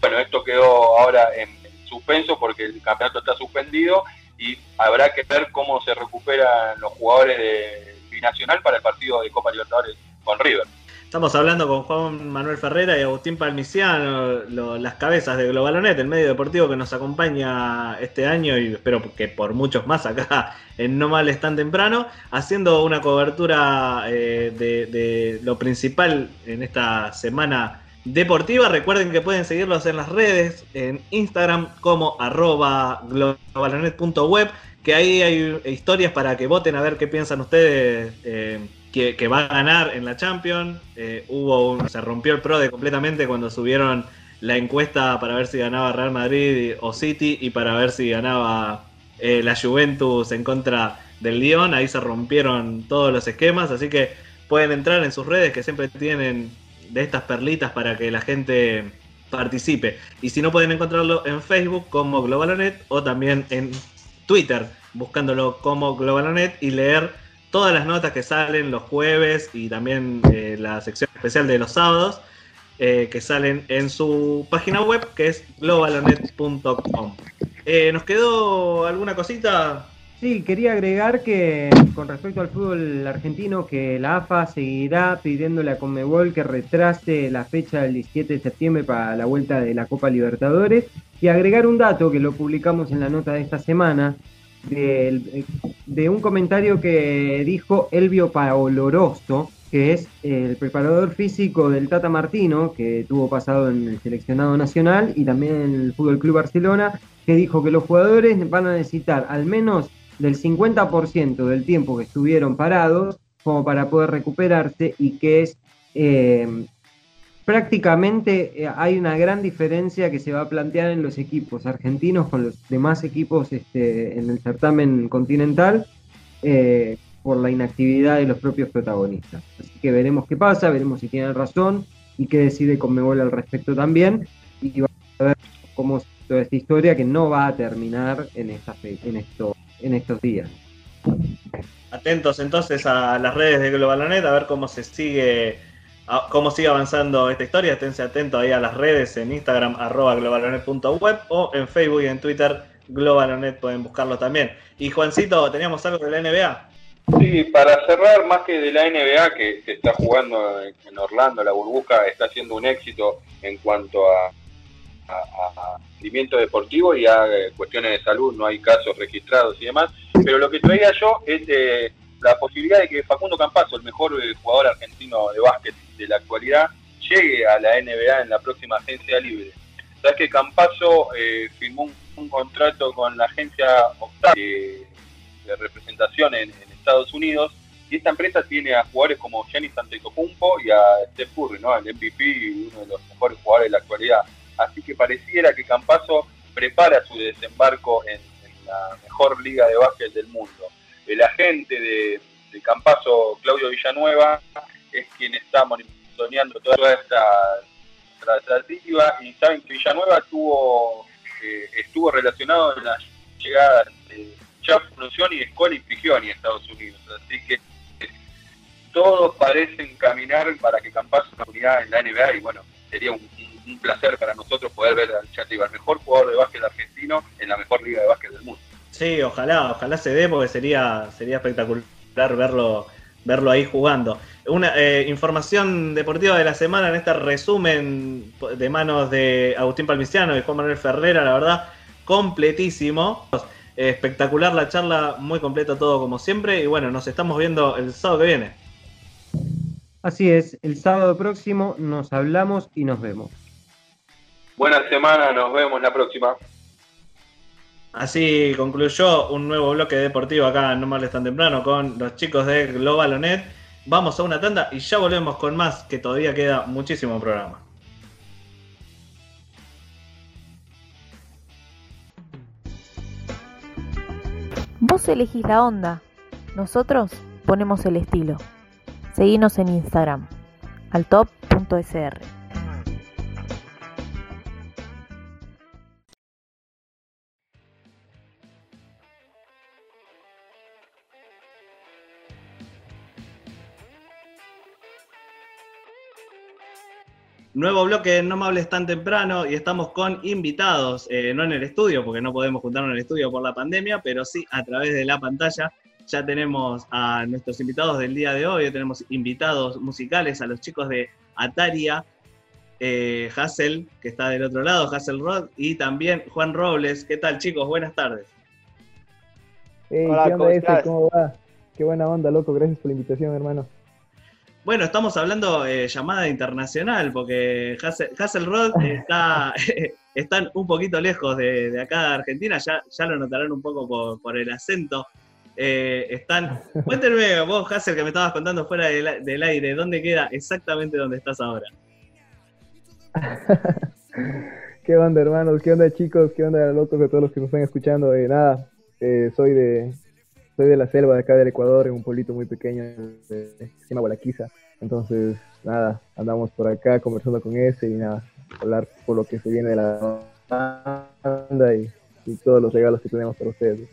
Bueno, esto quedó ahora en suspenso porque el campeonato está suspendido y habrá que ver cómo se recuperan los jugadores de binacional para el partido de Copa Libertadores con River. Estamos hablando con Juan Manuel Ferrera y Agustín Palmiciano, las cabezas de Globalonet, el medio deportivo que nos acompaña este año y espero que por muchos más acá en No Mal Tan Temprano, haciendo una cobertura eh, de lo principal en esta semana deportiva. Recuerden que pueden seguirlos en las redes, en Instagram como arroba globalonet.web, que ahí hay historias para que voten a ver qué piensan ustedes eh, que, va a ganar en la Champions. Eh, hubo se rompió el pro de completamente cuando subieron la encuesta para ver si ganaba Real Madrid o City y para ver si ganaba eh, la Juventus en contra del Lyon. Ahí se rompieron todos los esquemas, así que pueden entrar en sus redes que siempre tienen de estas perlitas para que la gente participe. Y si no pueden encontrarlo en Facebook como Globalonet o también en Twitter buscándolo como Globalonet y leer todas las notas que salen los jueves y también eh, la sección especial de los sábados eh, que salen en su página web que es globalonet.com. Eh, ¿Nos quedó alguna cosita Sí, quería agregar que con respecto al fútbol argentino, que la AFA seguirá pidiéndole a Conmebol que retrase la fecha del 17 de septiembre para la vuelta de la Copa Libertadores y agregar un dato que lo publicamos en la nota de esta semana, de, de un comentario que dijo Elvio Paoloroso, que es el preparador físico del Tata Martino, que tuvo pasado en el seleccionado nacional y también en el Fútbol Club Barcelona, que dijo que los jugadores van a necesitar al menos del 50% del tiempo que estuvieron parados como para poder recuperarse y que es eh, prácticamente eh, hay una gran diferencia que se va a plantear en los equipos argentinos con los demás equipos este, en el certamen continental eh, por la inactividad de los propios protagonistas. Así que veremos qué pasa, veremos si tienen razón y qué decide Conmebol al respecto también. Y vamos a ver cómo es toda esta historia que no va a terminar en, esta en, esto, en estos días. Atentos entonces a las redes de Globalonet a ver cómo se sigue cómo sigue avanzando esta historia. Esténse atentos ahí a las redes en Instagram, arroba globalonet.web o en Facebook y en Twitter, globalonet, pueden buscarlo también. Y Juancito, ¿teníamos algo de la NBA? Sí, para cerrar, más que de la NBA que está jugando en Orlando, la burbuja está siendo un éxito en cuanto a, a, rendimiento deportivo y a eh, cuestiones de salud, no hay casos registrados y demás. Pero lo que traía yo es eh, la posibilidad de que Facundo Campazo, el mejor eh, jugador argentino de básquet de la actualidad, llegue a la NBA en la próxima agencia libre. Sabes que Campazo eh, firmó un, contrato con la agencia Octavio de, representación en, Estados Unidos y esta empresa tiene a jugadores como Giannis Antetokounmpo y a Steph Curry, ¿no? el MVP uno de los mejores jugadores de la actualidad. Así que pareciera que Campazo prepara su desembarco en, en la mejor liga de básquet del mundo el agente de, de Campazo, Claudio Villanueva, es quien está monitoreando toda esta tratativa y saben que Villanueva tuvo, eh, estuvo relacionado en la llegada de Chapo y Escuela y Prigioni a Estados Unidos. Así que todos parecen caminar para que Campazo una unidad en la NBA y bueno, sería un, placer para nosotros poder ver al Chatiba, el mejor jugador de básquet argentino en la mejor liga de básquet del mundo. Sí, ojalá, ojalá se dé porque sería, sería espectacular verlo, verlo ahí jugando. Una eh, información deportiva de la semana en este resumen de manos de Agustín Palmiciano y Juan Manuel Ferrera, la verdad, completísimo. espectacular la charla, muy completo todo como siempre. Y bueno, nos estamos viendo el sábado que viene. Así es, el sábado próximo nos hablamos y nos vemos. Buena semana, nos vemos la próxima. Así concluyó un nuevo bloque deportivo acá No Males Tan Temprano con los chicos de Globalonet. Vamos a una tanda y ya volvemos con más, que todavía queda muchísimo programa. Vos elegís la onda, nosotros ponemos el estilo. Seguinos en Instagram, altop.sr. Nuevo bloque No me hables tan temprano y estamos con invitados, eh, no en el estudio, porque no podemos juntarnos en el estudio por la pandemia, pero sí a través de la pantalla. Ya tenemos a nuestros invitados del día de hoy, tenemos invitados musicales a los chicos de Ataria, eh, Hassel, que está del otro lado, Hassel Rod, y también Juan Robles. ¿Qué tal chicos? Buenas tardes. Hola, ¿qué onda, ¿cómo, ¿Cómo va? Qué buena onda, loco. Gracias por la invitación, hermano. Bueno, estamos hablando eh, llamada internacional, porque Hasselrod está, están un poquito lejos de, acá de Argentina, ya, ya lo notarán un poco por, el acento. Eh, están. Cuéntenme, vos, Hassel, que me estabas contando fuera del, aire, ¿dónde queda exactamente donde estás ahora? ¿Qué onda, hermanos? ¿Qué onda, chicos? ¿Qué onda, locos de todos los que nos están escuchando? Eh, nada, soy de, soy de la selva de acá del Ecuador, en un pueblito muy pequeño que se llama Gualaquiza. Entonces, nada, andamos por acá conversando con ese y nada, hablar por lo que se viene de la banda y, todos los regalos que tenemos para ustedes.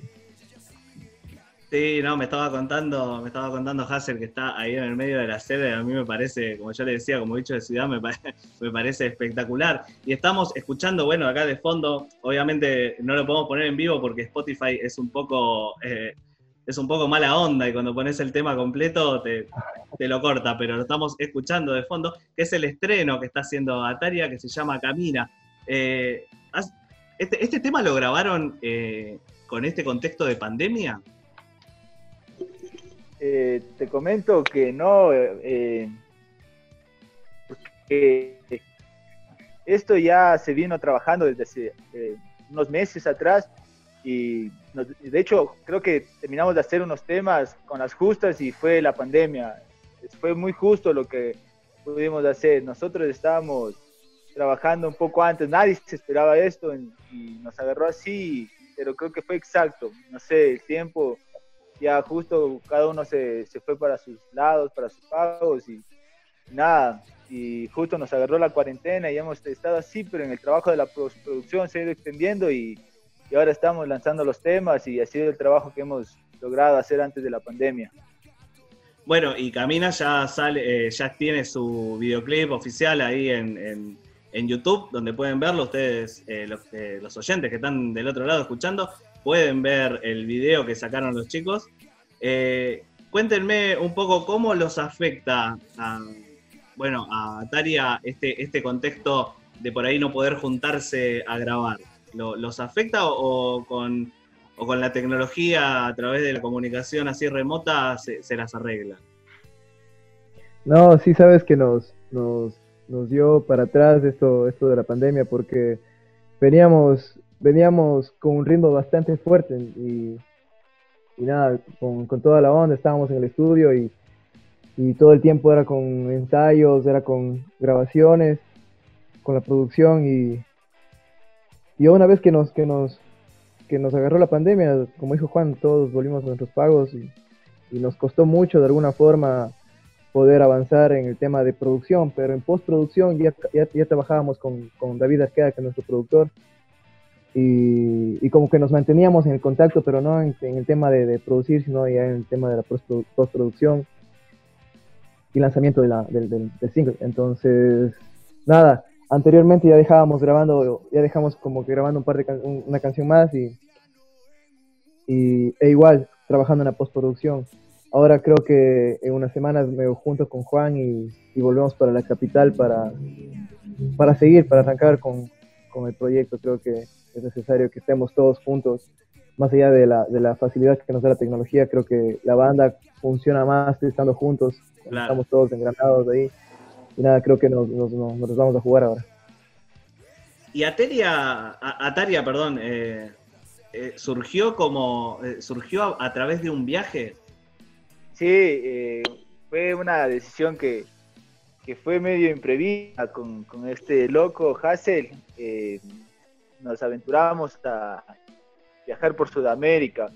Sí, no, me estaba contando, me estaba contando Hassel que está ahí en el medio de la sede, a mí me parece, como yo le decía, como dicho de ciudad, me, me parece espectacular. Y estamos escuchando, bueno, acá de fondo, obviamente no lo podemos poner en vivo porque Spotify es un poco eh, es un poco mala onda y cuando pones el tema completo te, lo corta, pero lo estamos escuchando de fondo, que es el estreno que está haciendo Ataria, que se llama Camina. Eh, este, este, tema lo grabaron eh, con este contexto de pandemia? Eh, te comento que no, esto ya se vino trabajando desde hace unos meses atrás y de hecho creo que terminamos de hacer unos temas con las justas y fue la pandemia. Fue muy justo lo que pudimos hacer. Nosotros estábamos trabajando un poco antes, nadie se esperaba esto y nos agarró así, pero creo que fue exacto. No sé, el tiempo ya justo cada uno se, se fue para sus lados, para sus pagos y nada, y justo nos agarró la cuarentena y hemos estado así, pero en el trabajo de la producción se ha ido extendiendo y, y, ahora estamos lanzando los temas y ha sido el trabajo que hemos logrado hacer antes de la pandemia. Bueno, y Camina ya sale, eh, ya tiene su videoclip oficial ahí en, en, YouTube, donde pueden verlo ustedes, eh, los, eh, los oyentes que están del otro lado escuchando, pueden ver el video que sacaron los chicos. cuéntenme un poco cómo los afecta a bueno, a Taria este, este contexto de por ahí no poder juntarse a grabar? ¿Los afecta o, con, con la tecnología a través de la comunicación así remota se, las arregla? No, sí sabes que nos, nos, dio para atrás esto, esto de la pandemia porque veníamos, veníamos con un ritmo bastante fuerte y, nada, con, con toda la onda, estábamos en el estudio y y todo el tiempo era con ensayos, era con grabaciones, con la producción y, y una vez que nos, que nos, que nos agarró la pandemia, como dijo Juan, todos volvimos a nuestros pagos y, nos costó mucho de alguna forma poder avanzar en el tema de producción, pero en postproducción ya, ya, trabajábamos con, con, David Arqueda, que es nuestro productor, y, y, como que nos manteníamos en el contacto, pero no en, el tema de, de, producir, sino ya en el tema de la postproducción y lanzamiento de la, del, del, single. Entonces, nada, anteriormente ya dejábamos grabando, ya dejamos como que grabando un par de una canción más y, y, e igual trabajando en la postproducción. Ahora creo que en unas semanas me junto con Juan y, y volvemos para la capital para, para seguir, para arrancar con, con el proyecto. Creo que es necesario que estemos todos juntos más allá de la, de la facilidad que nos da la tecnología, creo que la banda funciona más estando juntos, estamos todos engranados ahí. Y nada, creo que nos, nos, nos, vamos a jugar ahora. Y Ataria, Ataria perdón, eh, eh, surgió como eh, surgió a, través de un viaje. Sí, fue una decisión que, que fue medio imprevista con, con este loco Hassel. nos aventuramos a, viajar por Sudamérica.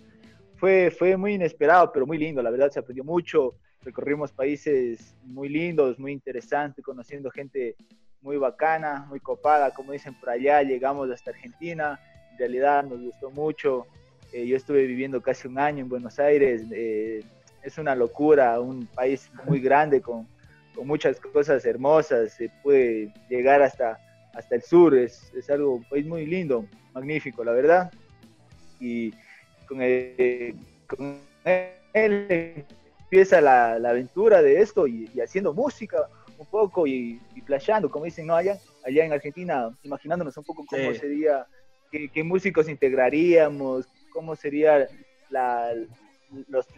Fue, fue muy inesperado, pero muy lindo, la verdad se aprendió mucho. Recorrimos países muy lindos, muy interesantes, conociendo gente muy bacana, muy copada, como dicen por allá, llegamos hasta Argentina, en realidad nos gustó mucho. Eh, yo estuve viviendo casi un año en Buenos Aires, eh, es una locura, un país muy grande con, con, muchas cosas hermosas, se puede llegar hasta, hasta el sur, es, es algo, país muy lindo, magnífico, la verdad y con él, empieza la, aventura de esto y, haciendo música un poco y, y playando, como dicen, ¿no? Allá, allá en Argentina, imaginándonos un poco cómo sería, qué, músicos integraríamos, cómo sería la,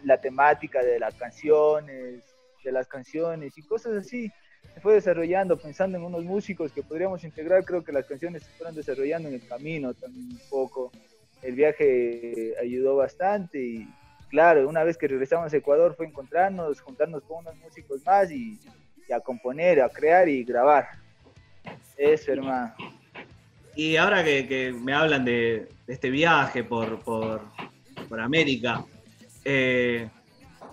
la temática de las canciones, de las canciones y cosas así. Se fue desarrollando pensando en unos músicos que podríamos integrar, creo que las canciones se fueron desarrollando en el camino también un poco el viaje ayudó bastante y claro, una vez que regresamos a Ecuador fue encontrarnos, juntarnos con unos músicos más y, a componer, a crear y grabar. Eso, hermano. Y ahora que, me hablan de, este viaje por, por, América, eh,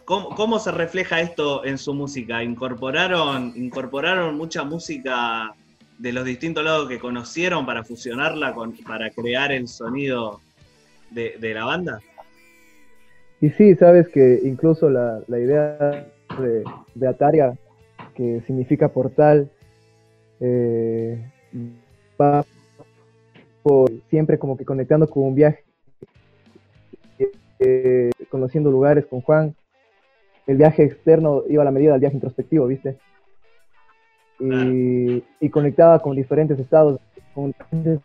¿cómo, se refleja esto en su música? ¿Incorporaron, ¿Incorporaron mucha música de los distintos lados que conocieron para fusionarla, con, para crear el sonido de, la banda. Y sí, sabes que incluso la, idea de, Ataria, que significa portal, eh, va por, siempre como que conectando con un viaje, eh, conociendo lugares con Juan. El viaje externo iba a la medida del viaje introspectivo, ¿viste? Y, y conectaba con diferentes estados, con diferentes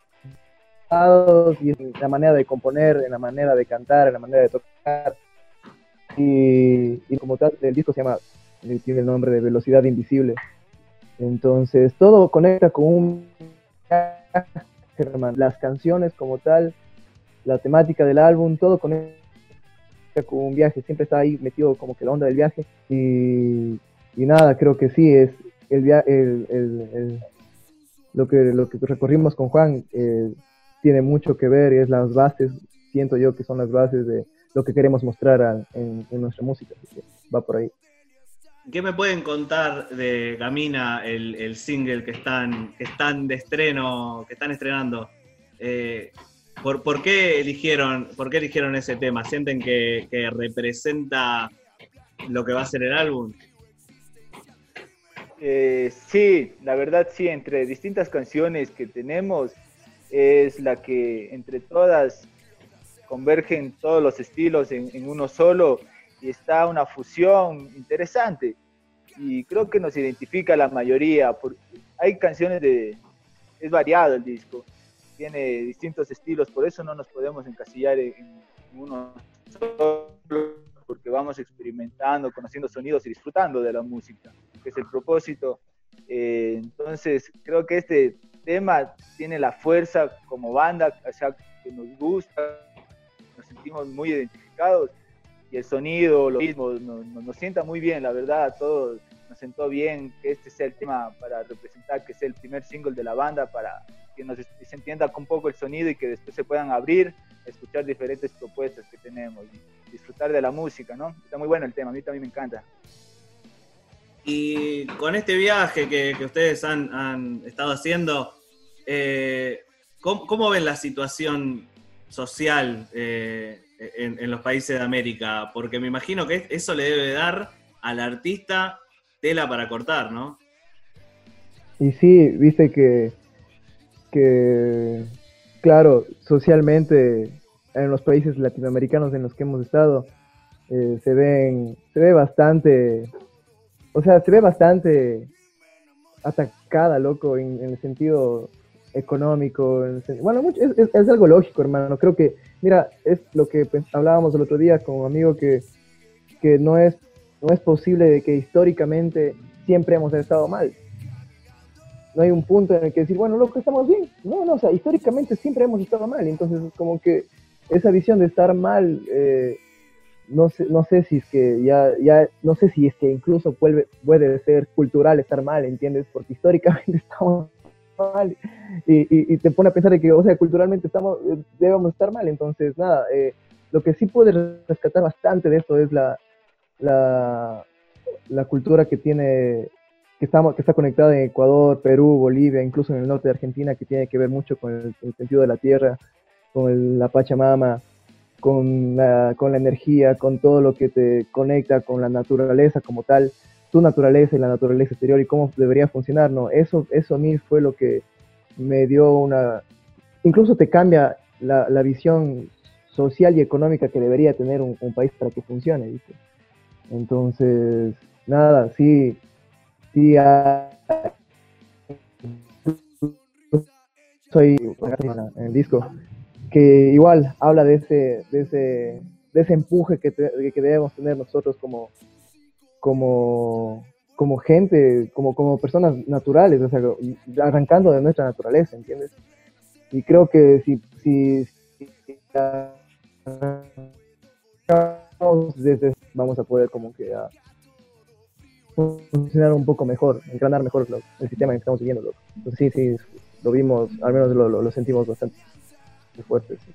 y en la manera de componer, en la manera de cantar, en la manera de tocar. Y, como tal, el disco se llama, tiene el nombre de Velocidad Invisible. Entonces, todo conecta con un... Las canciones como tal, la temática del álbum, todo con un viaje, siempre está ahí metido como que la onda del viaje. Y, nada, creo que sí, es el, el, el, lo, que, lo que recorrimos con Juan eh, tiene mucho que ver y es las bases, siento yo que son las bases de lo que queremos mostrar en, nuestra música, va por ahí. ¿Qué me pueden contar de Camina, el, single que están, que están de estreno, que están estrenando? Eh, ¿por, qué eligieron, ¿Por qué eligieron ese tema? ¿Sienten que, representa lo que va a ser el álbum? Eh, sí, la verdad sí, entre distintas canciones que tenemos, es la que entre todas convergen todos los estilos en uno solo y está una fusión interesante. Y creo que nos identifica la mayoría. hay canciones de... Es variado el disco, tiene distintos estilos, por eso no nos podemos encasillar en, uno solo, porque vamos experimentando, conociendo sonidos y disfrutando de la música, que es el propósito. Eh, entonces, creo que este tema tiene la fuerza como banda, o sea, que nos gusta, nos sentimos muy identificados y el sonido, lo mismo, nos, sienta muy bien, la verdad, a todos nos sentó bien que este sea el tema para representar, que sea el primer single de la banda, para que nos, se entienda con poco el sonido y que después se puedan abrir, escuchar diferentes propuestas que tenemos y disfrutar de la música, ¿no? Está muy bueno el tema, a mí también me encanta. Y con este viaje que, ustedes han, estado haciendo, eh, ¿cómo, ven la situación social eh, en, los países de América, porque me imagino que eso le debe dar al artista tela para cortar, ¿no? Y sí, viste que, que, claro, socialmente en los países latinoamericanos en los que hemos estado, eh, se ven, se ve bastante, o sea, se ve bastante atacada, loco, en el sentido económico. Bueno, es, algo lógico, hermano. Creo que, mira, es lo que hablábamos el otro día con un amigo que, que no, es, no es posible de que históricamente siempre hemos estado mal. No hay un punto en el que decir, bueno, loco, estamos bien. No, no, o sea, históricamente siempre hemos estado mal. Entonces, como que esa visión de estar mal, eh, no, sé, no sé si es que ya, ya, no sé si es que incluso puede, puede ser cultural estar mal, ¿entiendes? Porque históricamente estamos mal y, te pone a pensar de que, o sea, culturalmente estamos, eh, debemos estar mal. Entonces, nada, eh, lo que sí puede rescatar bastante de esto es la, la, la cultura que tiene, que, estamos, que está conectada en Ecuador, Perú, Bolivia, incluso en el norte de Argentina, que tiene que ver mucho con el, sentido de la tierra, con la Pachamama, con la, con la energía, con todo lo que te conecta con la naturaleza como tal tu naturaleza y la naturaleza exterior y cómo debería funcionar, ¿no? Eso, eso a mí fue lo que me dio una... Incluso te cambia la, la visión social y económica que debería tener un, país para que funcione, ¿viste? Entonces, nada, sí, sí, soy en el disco, que igual habla de ese, de ese, de ese empuje que, que debemos tener nosotros como, como, como gente, como, como personas naturales, o sea, arrancando de nuestra naturaleza, ¿entiendes? Y creo que si, si, vamos a poder como que a funcionar un poco mejor, engranar mejor el sistema que estamos viviendo. Sí, sí, lo vimos, al menos lo, lo, sentimos bastante fuerte. Sí.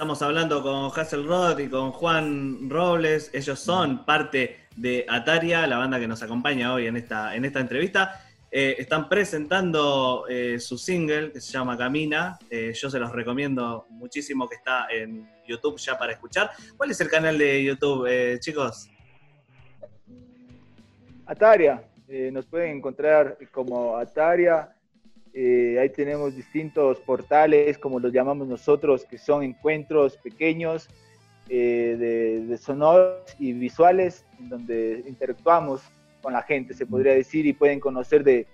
Estamos hablando con Hasselrod y con Juan Robles. Ellos son parte de Ataria, la banda que nos acompaña hoy en esta, en esta entrevista. Eh, están presentando eh, su single que se llama Camina. Eh, yo se los recomiendo muchísimo que está en YouTube ya para escuchar. ¿Cuál es el canal de YouTube, chicos? Ataria. nos pueden encontrar como Ataria eh, ahí tenemos distintos portales, como los llamamos nosotros, que son encuentros pequeños eh, de, sonoros y visuales, en donde interactuamos con la gente, se podría decir, y pueden conocer de,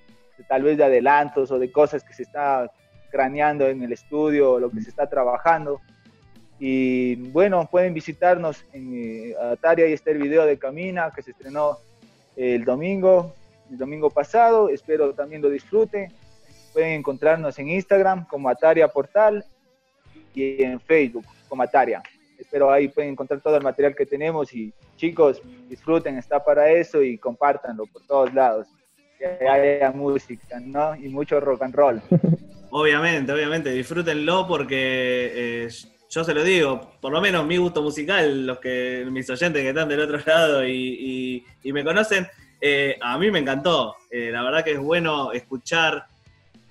tal vez de adelantos o de cosas que se está craneando en el estudio o lo que se está trabajando. Y bueno, pueden visitarnos en eh, Ataria, y está el video de Camina que se estrenó el domingo, el domingo pasado, espero también lo disfruten Pueden encontrarnos en Instagram como Ataria Portal y en Facebook como Ataria. Espero ahí pueden encontrar todo el material que tenemos y chicos, disfruten, está para eso y compártanlo por todos lados. Que haya música, ¿no? Y mucho rock and roll. Obviamente, obviamente, disfrútenlo porque eh, yo se lo digo, por lo menos mi gusto musical, los que mis oyentes que están del otro lado y, me conocen, eh, a mí me encantó. Eh, la verdad que es bueno escuchar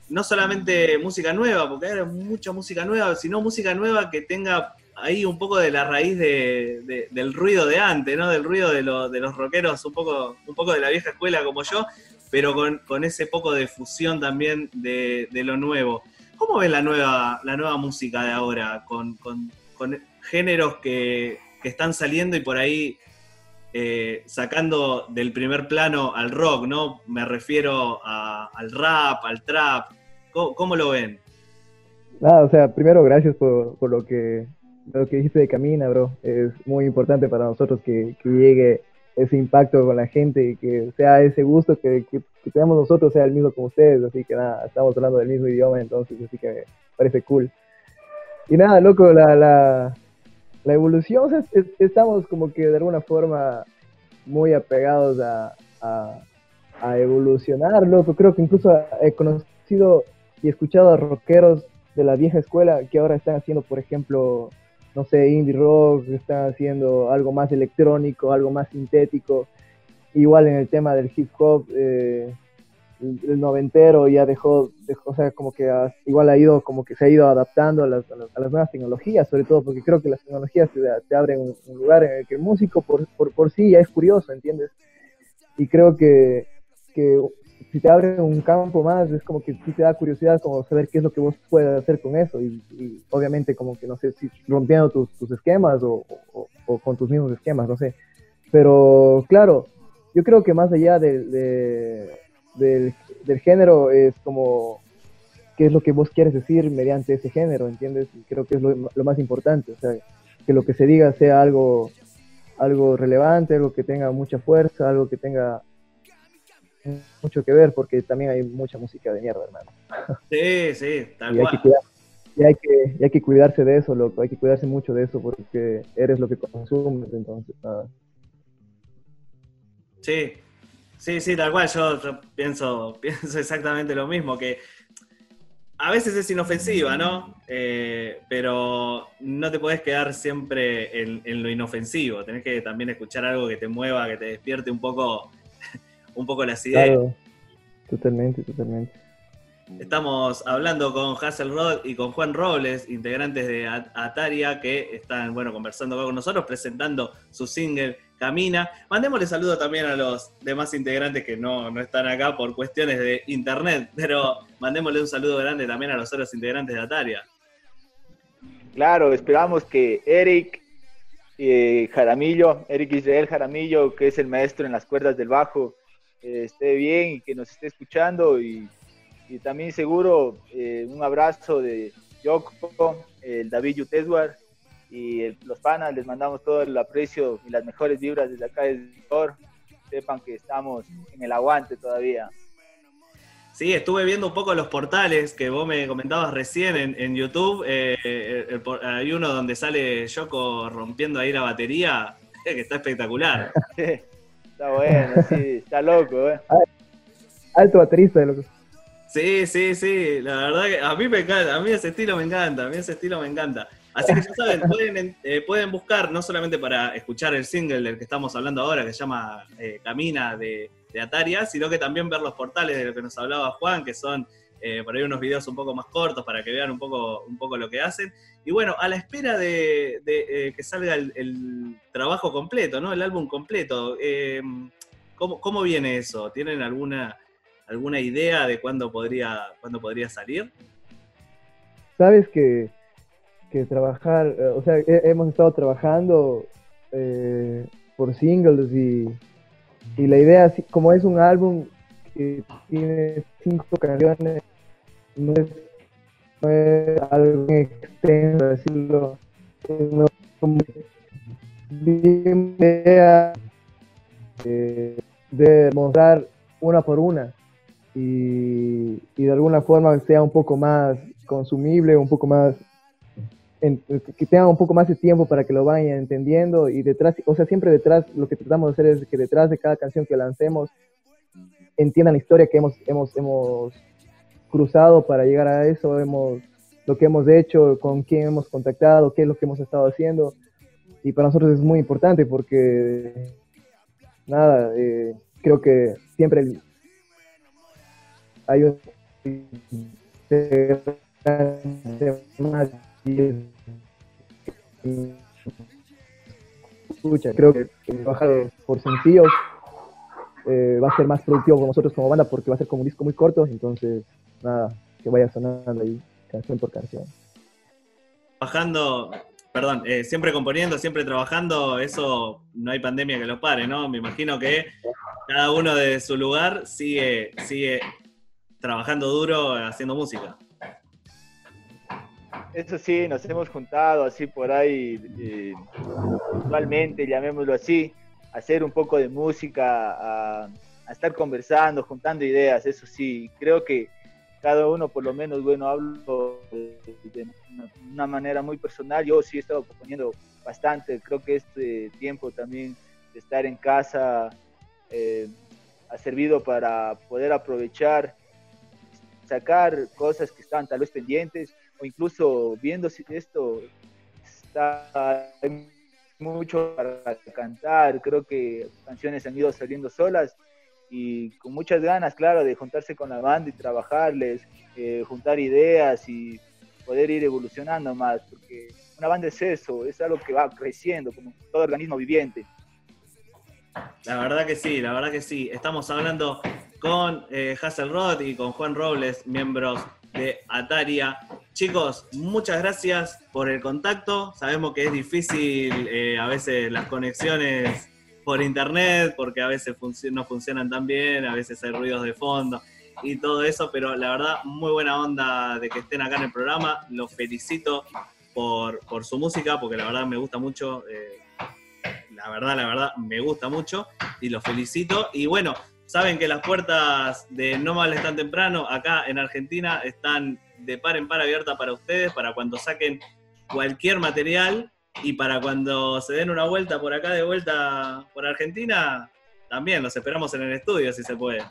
no solamente música nueva, porque hay mucha música nueva, sino música nueva que tenga ahí un poco de la raíz del ruido de antes, ¿no? Del ruido de, los rockeros, un poco, un poco de la vieja escuela como yo, pero con, ese poco de fusión también de, lo nuevo. ¿Cómo ves la nueva, la nueva música de ahora? Con, géneros que, están saliendo y por ahí eh, sacando del primer plano al rock, ¿no? Me refiero al rap, al trap. ¿Cómo, lo ven? Nada, o sea, primero gracias por, por, lo que lo que dijiste de Camina, bro. Es muy importante para nosotros que, que llegue ese impacto con la gente y que sea ese gusto que, que, tenemos nosotros sea el mismo como ustedes, así que nada, estamos hablando del mismo idioma entonces, así que parece cool. Y nada, loco, la, la, la evolución, estamos como que de alguna forma muy apegados a, a, a, evolucionar, loco, creo que incluso he conocido y escuchado a rockeros de la vieja escuela que ahora están haciendo, por ejemplo, no sé, indie rock, están haciendo algo más electrónico, algo más sintético. Igual en el tema del hip hop, eh, el, noventero ya dejó, dejó, o sea, como que igual ha ido, como que se ha ido adaptando a las, a las, nuevas tecnologías, sobre todo porque creo que las tecnologías te, abren un, lugar en el que el músico por, por, por sí ya es curioso, ¿entiendes? Y creo que, que si te abre un campo más, es como que sí te da curiosidad como saber qué es lo que vos puedes hacer con eso y, obviamente como que no sé si rompiendo tus, tus esquemas o, o, con tus mismos esquemas, no sé. Pero claro, yo creo que más allá del, del género es como qué es lo que vos quieres decir mediante ese género, ¿entiendes? Y creo que es lo, lo, más importante, o sea, que lo que se diga sea algo, algo relevante, algo que tenga mucha fuerza, algo que tenga mucho que ver porque también hay mucha música de mierda, hermano. Sí, sí, tal y cual. Hay que y, hay que, hay que cuidarse de eso, loco, hay que cuidarse mucho de eso porque eres lo que consumes, entonces, nada. Sí, sí, sí, tal cual, yo, pienso, pienso exactamente lo mismo, que a veces es inofensiva, ¿no? Eh, pero no te podés quedar siempre en, en, lo inofensivo, tenés que también escuchar algo que te mueva, que te despierte un poco un poco las ideas. Claro, totalmente, totalmente. Estamos hablando con Hasselrod y con Juan Robles, integrantes de Ataria, que están bueno, conversando con nosotros, presentando su single Camina. Mandémosle saludo también a los demás integrantes que no, no están acá por cuestiones de internet, pero mandémosle un saludo grande también a los otros integrantes de Ataria. Claro, esperamos que Eric eh, Jaramillo, Eric Israel Jaramillo, que es el maestro en las cuerdas del bajo, esté bien y que nos esté escuchando y, también seguro eh, un abrazo de Yoko, el David Yuteswar y los panas, les mandamos todo el aprecio y las mejores vibras desde acá del sector. Sepan que estamos en el aguante todavía. Sí, estuve viendo un poco los portales que vos me comentabas recién en, YouTube. Eh, hay uno donde sale Yoko rompiendo ahí la batería, que está espectacular. Está bueno, sí, está loco, ¿eh? Alto baterista, loco. Sí, sí, sí, la verdad que a mí me encanta, a mí ese estilo me encanta, a mí ese estilo me encanta. Así que ya saben, pueden, eh, pueden buscar no solamente para escuchar el single del que estamos hablando ahora, que se llama eh, Camina de, de Ataria, sino que también ver los portales de lo que nos hablaba Juan, que son eh, por ahí unos videos un poco más cortos para que vean un poco, un poco lo que hacen. Y bueno, a la espera de, eh, que salga el, trabajo completo, ¿no? El álbum completo. Eh, ¿cómo, viene eso? ¿Tienen alguna, alguna idea de cuándo podría, cuándo podría salir? Sabes que, que trabajar, o sea, hemos estado trabajando por singles y, y la idea, como es un álbum que tiene cinco canciones, no es, algo extenso, decirlo, no, idea eh, de mostrar una por una y, y, de alguna forma sea un poco más consumible, un poco más que tengan un poco más de tiempo para que lo vayan entendiendo y detrás, o sea, siempre detrás, lo que tratamos de hacer es que detrás de cada canción que lancemos entiendan la historia que hemos, hemos, hemos cruzado para llegar a eso, hemos, lo que hemos hecho, con quién hemos contactado, qué es lo que hemos estado haciendo. Y para nosotros es muy importante porque, nada, eh, creo que siempre hay un escucha, creo que trabajar por sencillos eh, va a ser más productivo con nosotros como banda porque va a ser como un disco muy corto, entonces nada, que vaya sonando ahí canción por canción. Bajando, perdón, eh, siempre componiendo, siempre trabajando, eso no hay pandemia que lo pare, ¿no? Me imagino que cada uno de su lugar sigue, sigue trabajando duro haciendo música. Eso sí, nos hemos juntado así por ahí, eh, llamémoslo así, hacer un poco de música, a, estar conversando, juntando ideas, eso sí, creo que cada uno por lo menos, bueno, hablo de, una, manera muy personal, yo sí he estado componiendo bastante, creo que este tiempo también de estar en casa eh, ha servido para poder aprovechar, sacar cosas que estaban tal vez pendientes, o incluso viendo si esto está mucho para cantar, creo que canciones han ido saliendo solas y con muchas ganas, claro, de juntarse con la banda y trabajarles, eh, juntar ideas y poder ir evolucionando más, porque una banda es eso, es algo que va creciendo, como todo organismo viviente. La verdad que sí, la verdad que sí. Estamos hablando con eh, Hasselrod y con Juan Robles, miembros de Ataria. Chicos, muchas gracias por el contacto. Sabemos que es difícil eh, a veces las conexiones por internet, porque a veces no funcionan tan bien, a veces hay ruidos de fondo y todo eso, pero la verdad, muy buena onda de que estén acá en el programa. Los felicito por, su música, porque la verdad me gusta mucho. Eh, la verdad, la verdad, me gusta mucho y los felicito. Y bueno, Saben que las puertas de No Mal Tan Temprano acá en Argentina están de par en par abiertas para ustedes, para cuando saquen cualquier material y para cuando se den una vuelta por acá de vuelta por Argentina, también los esperamos en el estudio si se puede.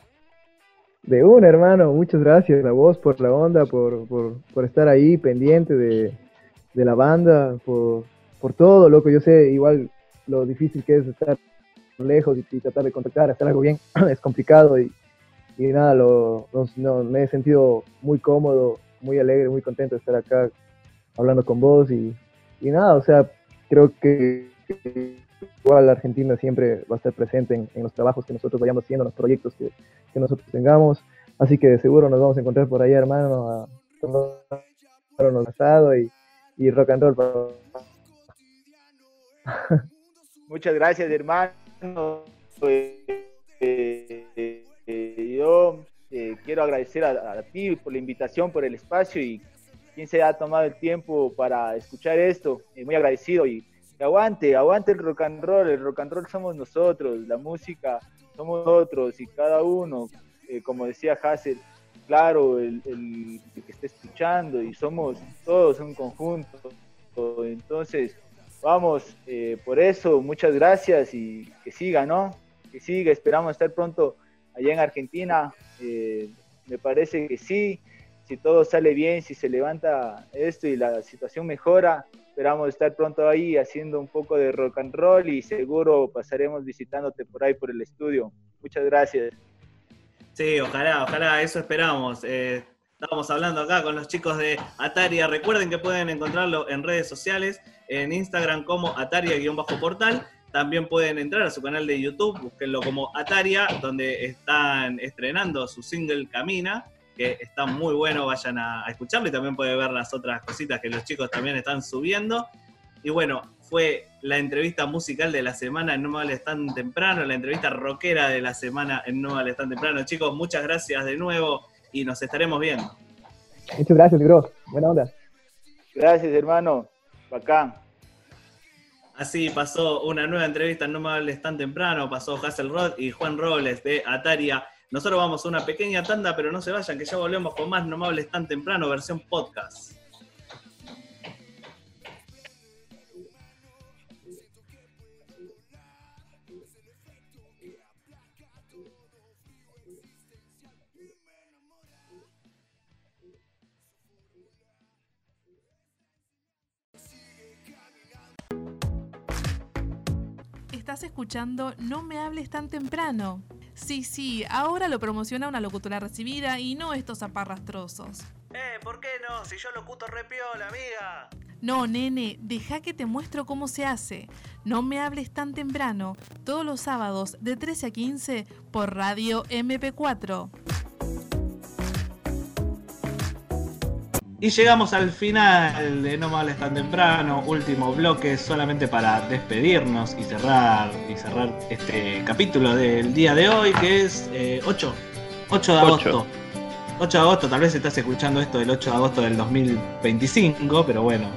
De un hermano, muchas gracias a vos por la onda, por, por, estar ahí pendiente de, la banda, por, por todo, loco. Yo sé igual lo difícil que es estar lejos y, tratar de contactar, hacer algo bien, es complicado y, y nada, lo, no, me he sentido muy cómodo, muy alegre, muy contento de estar acá hablando con vos y, y nada, o sea, creo que igual la Argentina siempre va a estar presente en, los trabajos que nosotros vayamos haciendo, en los proyectos que, que, nosotros tengamos, así que seguro nos vamos a encontrar por ahí, hermano, a tomar asado y, y rock and roll. Muchas gracias, hermano. Eh, yo eh, quiero agradecer a, ti por la invitación, por el espacio y quien se ha tomado el tiempo para escuchar esto. Eh, muy agradecido y, aguante, aguante el rock and roll. El rock and roll somos nosotros, la música somos nosotros y cada uno, como decía Hassel, claro, el, el, que está escuchando y somos todos un conjunto. Entonces, vamos, eh, por eso, muchas gracias y que siga, ¿no? Que siga, esperamos estar pronto allá en Argentina. Eh, me parece que sí, si todo sale bien, si se levanta esto y la situación mejora, esperamos estar pronto ahí haciendo un poco de rock and roll y seguro pasaremos visitándote por ahí por el estudio. Muchas gracias. Sí, ojalá, ojalá, eso esperamos. Eh, Estábamos hablando acá con los chicos de Ataria. Recuerden que pueden encontrarlo en redes sociales, en Instagram como Ataria-portal. También pueden entrar a su canal de YouTube, búsquenlo como Ataria, donde están estrenando su single Camina, que está muy bueno, vayan a, escucharlo y también pueden ver las otras cositas que los chicos también están subiendo. Y bueno, fue la entrevista musical de la semana en No Vale Tan Temprano, la entrevista rockera de la semana en No Vale Tan Temprano. Chicos, muchas gracias de nuevo y nos estaremos viendo. Muchas gracias, bro. Buena onda. Gracias, hermano. Bacán. Así pasó una nueva entrevista No me hables tan temprano, pasó Hasselrod y Juan Robles de Ataria. Nosotros vamos a una pequeña tanda, pero no se vayan, que ya volvemos con más No me hables tan temprano, versión podcast. Estás escuchando No me hables tan temprano. Sí, sí, ahora lo promociona una locutora recibida y no estos aparrastrosos. Eh, ¿por qué no? Si yo locuto repiola, amiga. No, nene, deja que te muestro cómo se hace. No me hables tan temprano, todos los sábados de 13 a 15 por Radio MP4. Y llegamos al final de No me hables tan temprano, último bloque solamente para despedirnos y cerrar y cerrar este capítulo del día de hoy que es 8, eh, 8 de agosto. 8. de agosto, tal vez estás escuchando esto el 8 de agosto del 2025, pero bueno,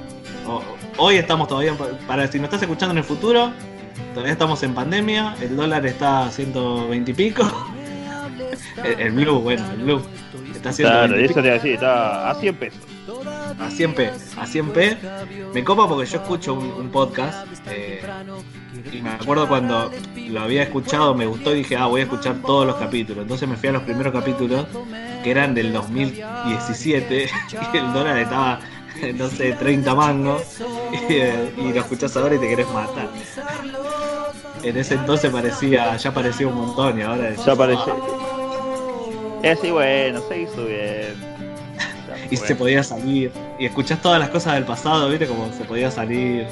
hoy estamos todavía, para si no estás escuchando en el futuro, todavía estamos en pandemia, el dólar está a 120 y pico. El, blue, bueno, el blue. Está claro, eso te decir, está a 100 pesos a 100p. A 100p me copa porque yo escucho un, podcast eh, y me acuerdo cuando lo había escuchado, me gustó y dije, ah, voy a escuchar todos los capítulos. Entonces me fui a los primeros capítulos que eran del 2017 y el dólar estaba, no sé, 30 mangos y, lo escuchás ahora y te querés matar. En ese entonces parecía, ya parecía un montón y ahora ya parece. Es bueno, se hizo bien y se podía salir. Y escuchás todas las cosas del pasado, ¿viste? Como se podía salir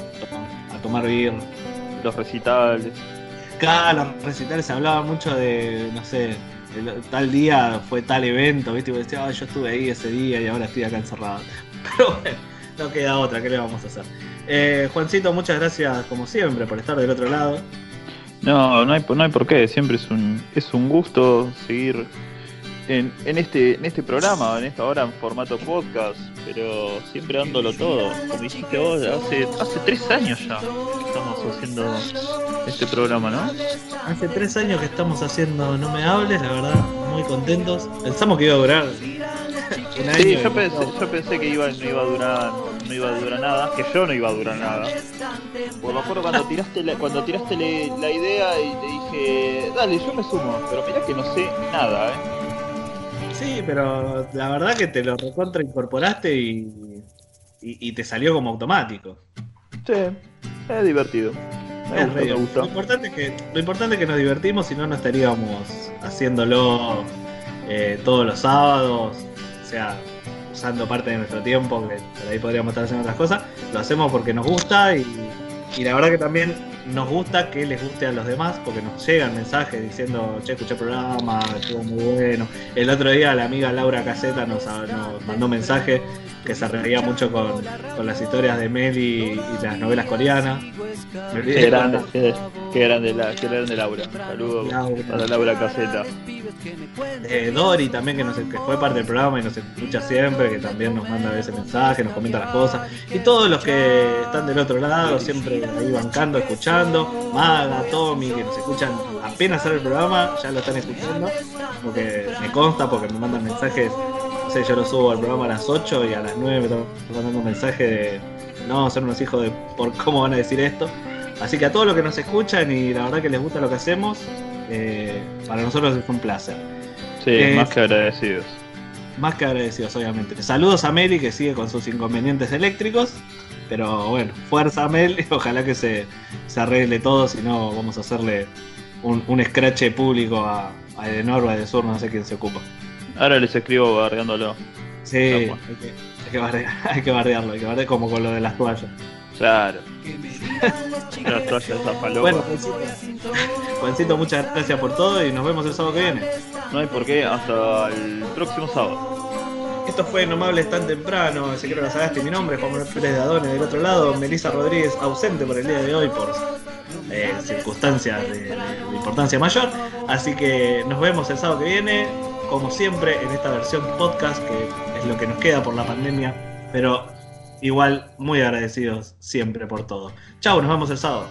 a tomar birra. Los recitales. Cada los recitales se hablaba mucho de, no sé, tal día fue tal evento, ¿viste? Y vos decías, yo estuve ahí ese día y ahora estoy acá encerrado. Pero bueno, no queda otra, ¿qué le vamos a hacer? Eh, Juancito, muchas gracias como siempre por estar del otro lado. No, no hay, no hay por qué, siempre es un, es un gusto seguir en, en, este, en este programa, en esta hora en formato podcast, pero siempre dándolo todo. Como dijiste vos, hace, hace tres años ya que estamos haciendo este programa, ¿no? Hace tres años que estamos haciendo No Me Hables, la verdad, muy contentos. Pensamos que iba a durar un año. Sí, yo pensé, yo pensé que iba, no iba a durar no iba a durar nada, que yo no iba a durar nada. Pues me acuerdo cuando tiraste la, cuando tiraste la idea y te dije, dale, yo me sumo, pero mirá que no sé nada, eh. Sí, pero la verdad que te lo recontra incorporaste y, y, te salió como automático. Sí, es divertido. Me, Lo, importante es que, lo importante es que nos divertimos, si no, no estaríamos haciéndolo eh, todos los sábados, o sea, usando parte de nuestro tiempo, que por ahí podríamos estar haciendo otras cosas. Lo hacemos porque nos gusta y, y la verdad que también nos gusta que les guste a los demás, porque nos llegan mensajes diciendo, che, escuché el programa, estuvo muy bueno. El otro día la amiga Laura Caseta nos, nos mandó mensaje que se reía mucho con, las historias de Meli y, las novelas coreanas. qué grande, qué, grande, la, qué grande Laura. Saludos para Laura Caseta. Eh, Dori también, que, nos, que fue parte del programa y nos escucha siempre, que también nos manda ese mensaje, nos comenta las cosas. Y todos los que están del otro lado, siempre ahí bancando, escuchando. Maga, Tommy, que nos escuchan apenas sale el programa, ya lo están escuchando. Porque me consta, porque me mandan mensajes sé, yo lo subo al programa a las 8 y a las 9 me están mandando un mensaje de no, son unos hijos de por cómo van a decir esto. Así que a todos los que nos escuchan y la verdad que les gusta lo que hacemos, eh, para nosotros es un placer. Sí, eh, más que agradecidos. Más que agradecidos, obviamente. Saludos a Meli que sigue con sus inconvenientes eléctricos. Pero bueno, fuerza a Mel, ojalá que se, arregle todo, si no vamos a hacerle un, un scratch público a, a Edenor o a Edesur, no sé quién se ocupa. Ahora les escribo bardeándolo. Sí, hay que, hay, que bardear, hay que bardearlo, hay que bardear como con lo de las toallas. Claro. las toallas a Bueno, Juancito, muchas gracias por todo y nos vemos el sábado que viene. No hay por qué, hasta el próximo sábado. Esto fue No me hables tan temprano, sé que lo sagaste mi nombre, Juan Manuel Pérez de Adone del otro lado, Melissa Rodríguez ausente por el día de hoy por eh, circunstancias de importancia mayor. Así que nos vemos el sábado que viene como siempre, en esta versión podcast, que es lo que nos queda por la pandemia, pero igual muy agradecidos siempre por todo. Chao, nos vemos el sábado.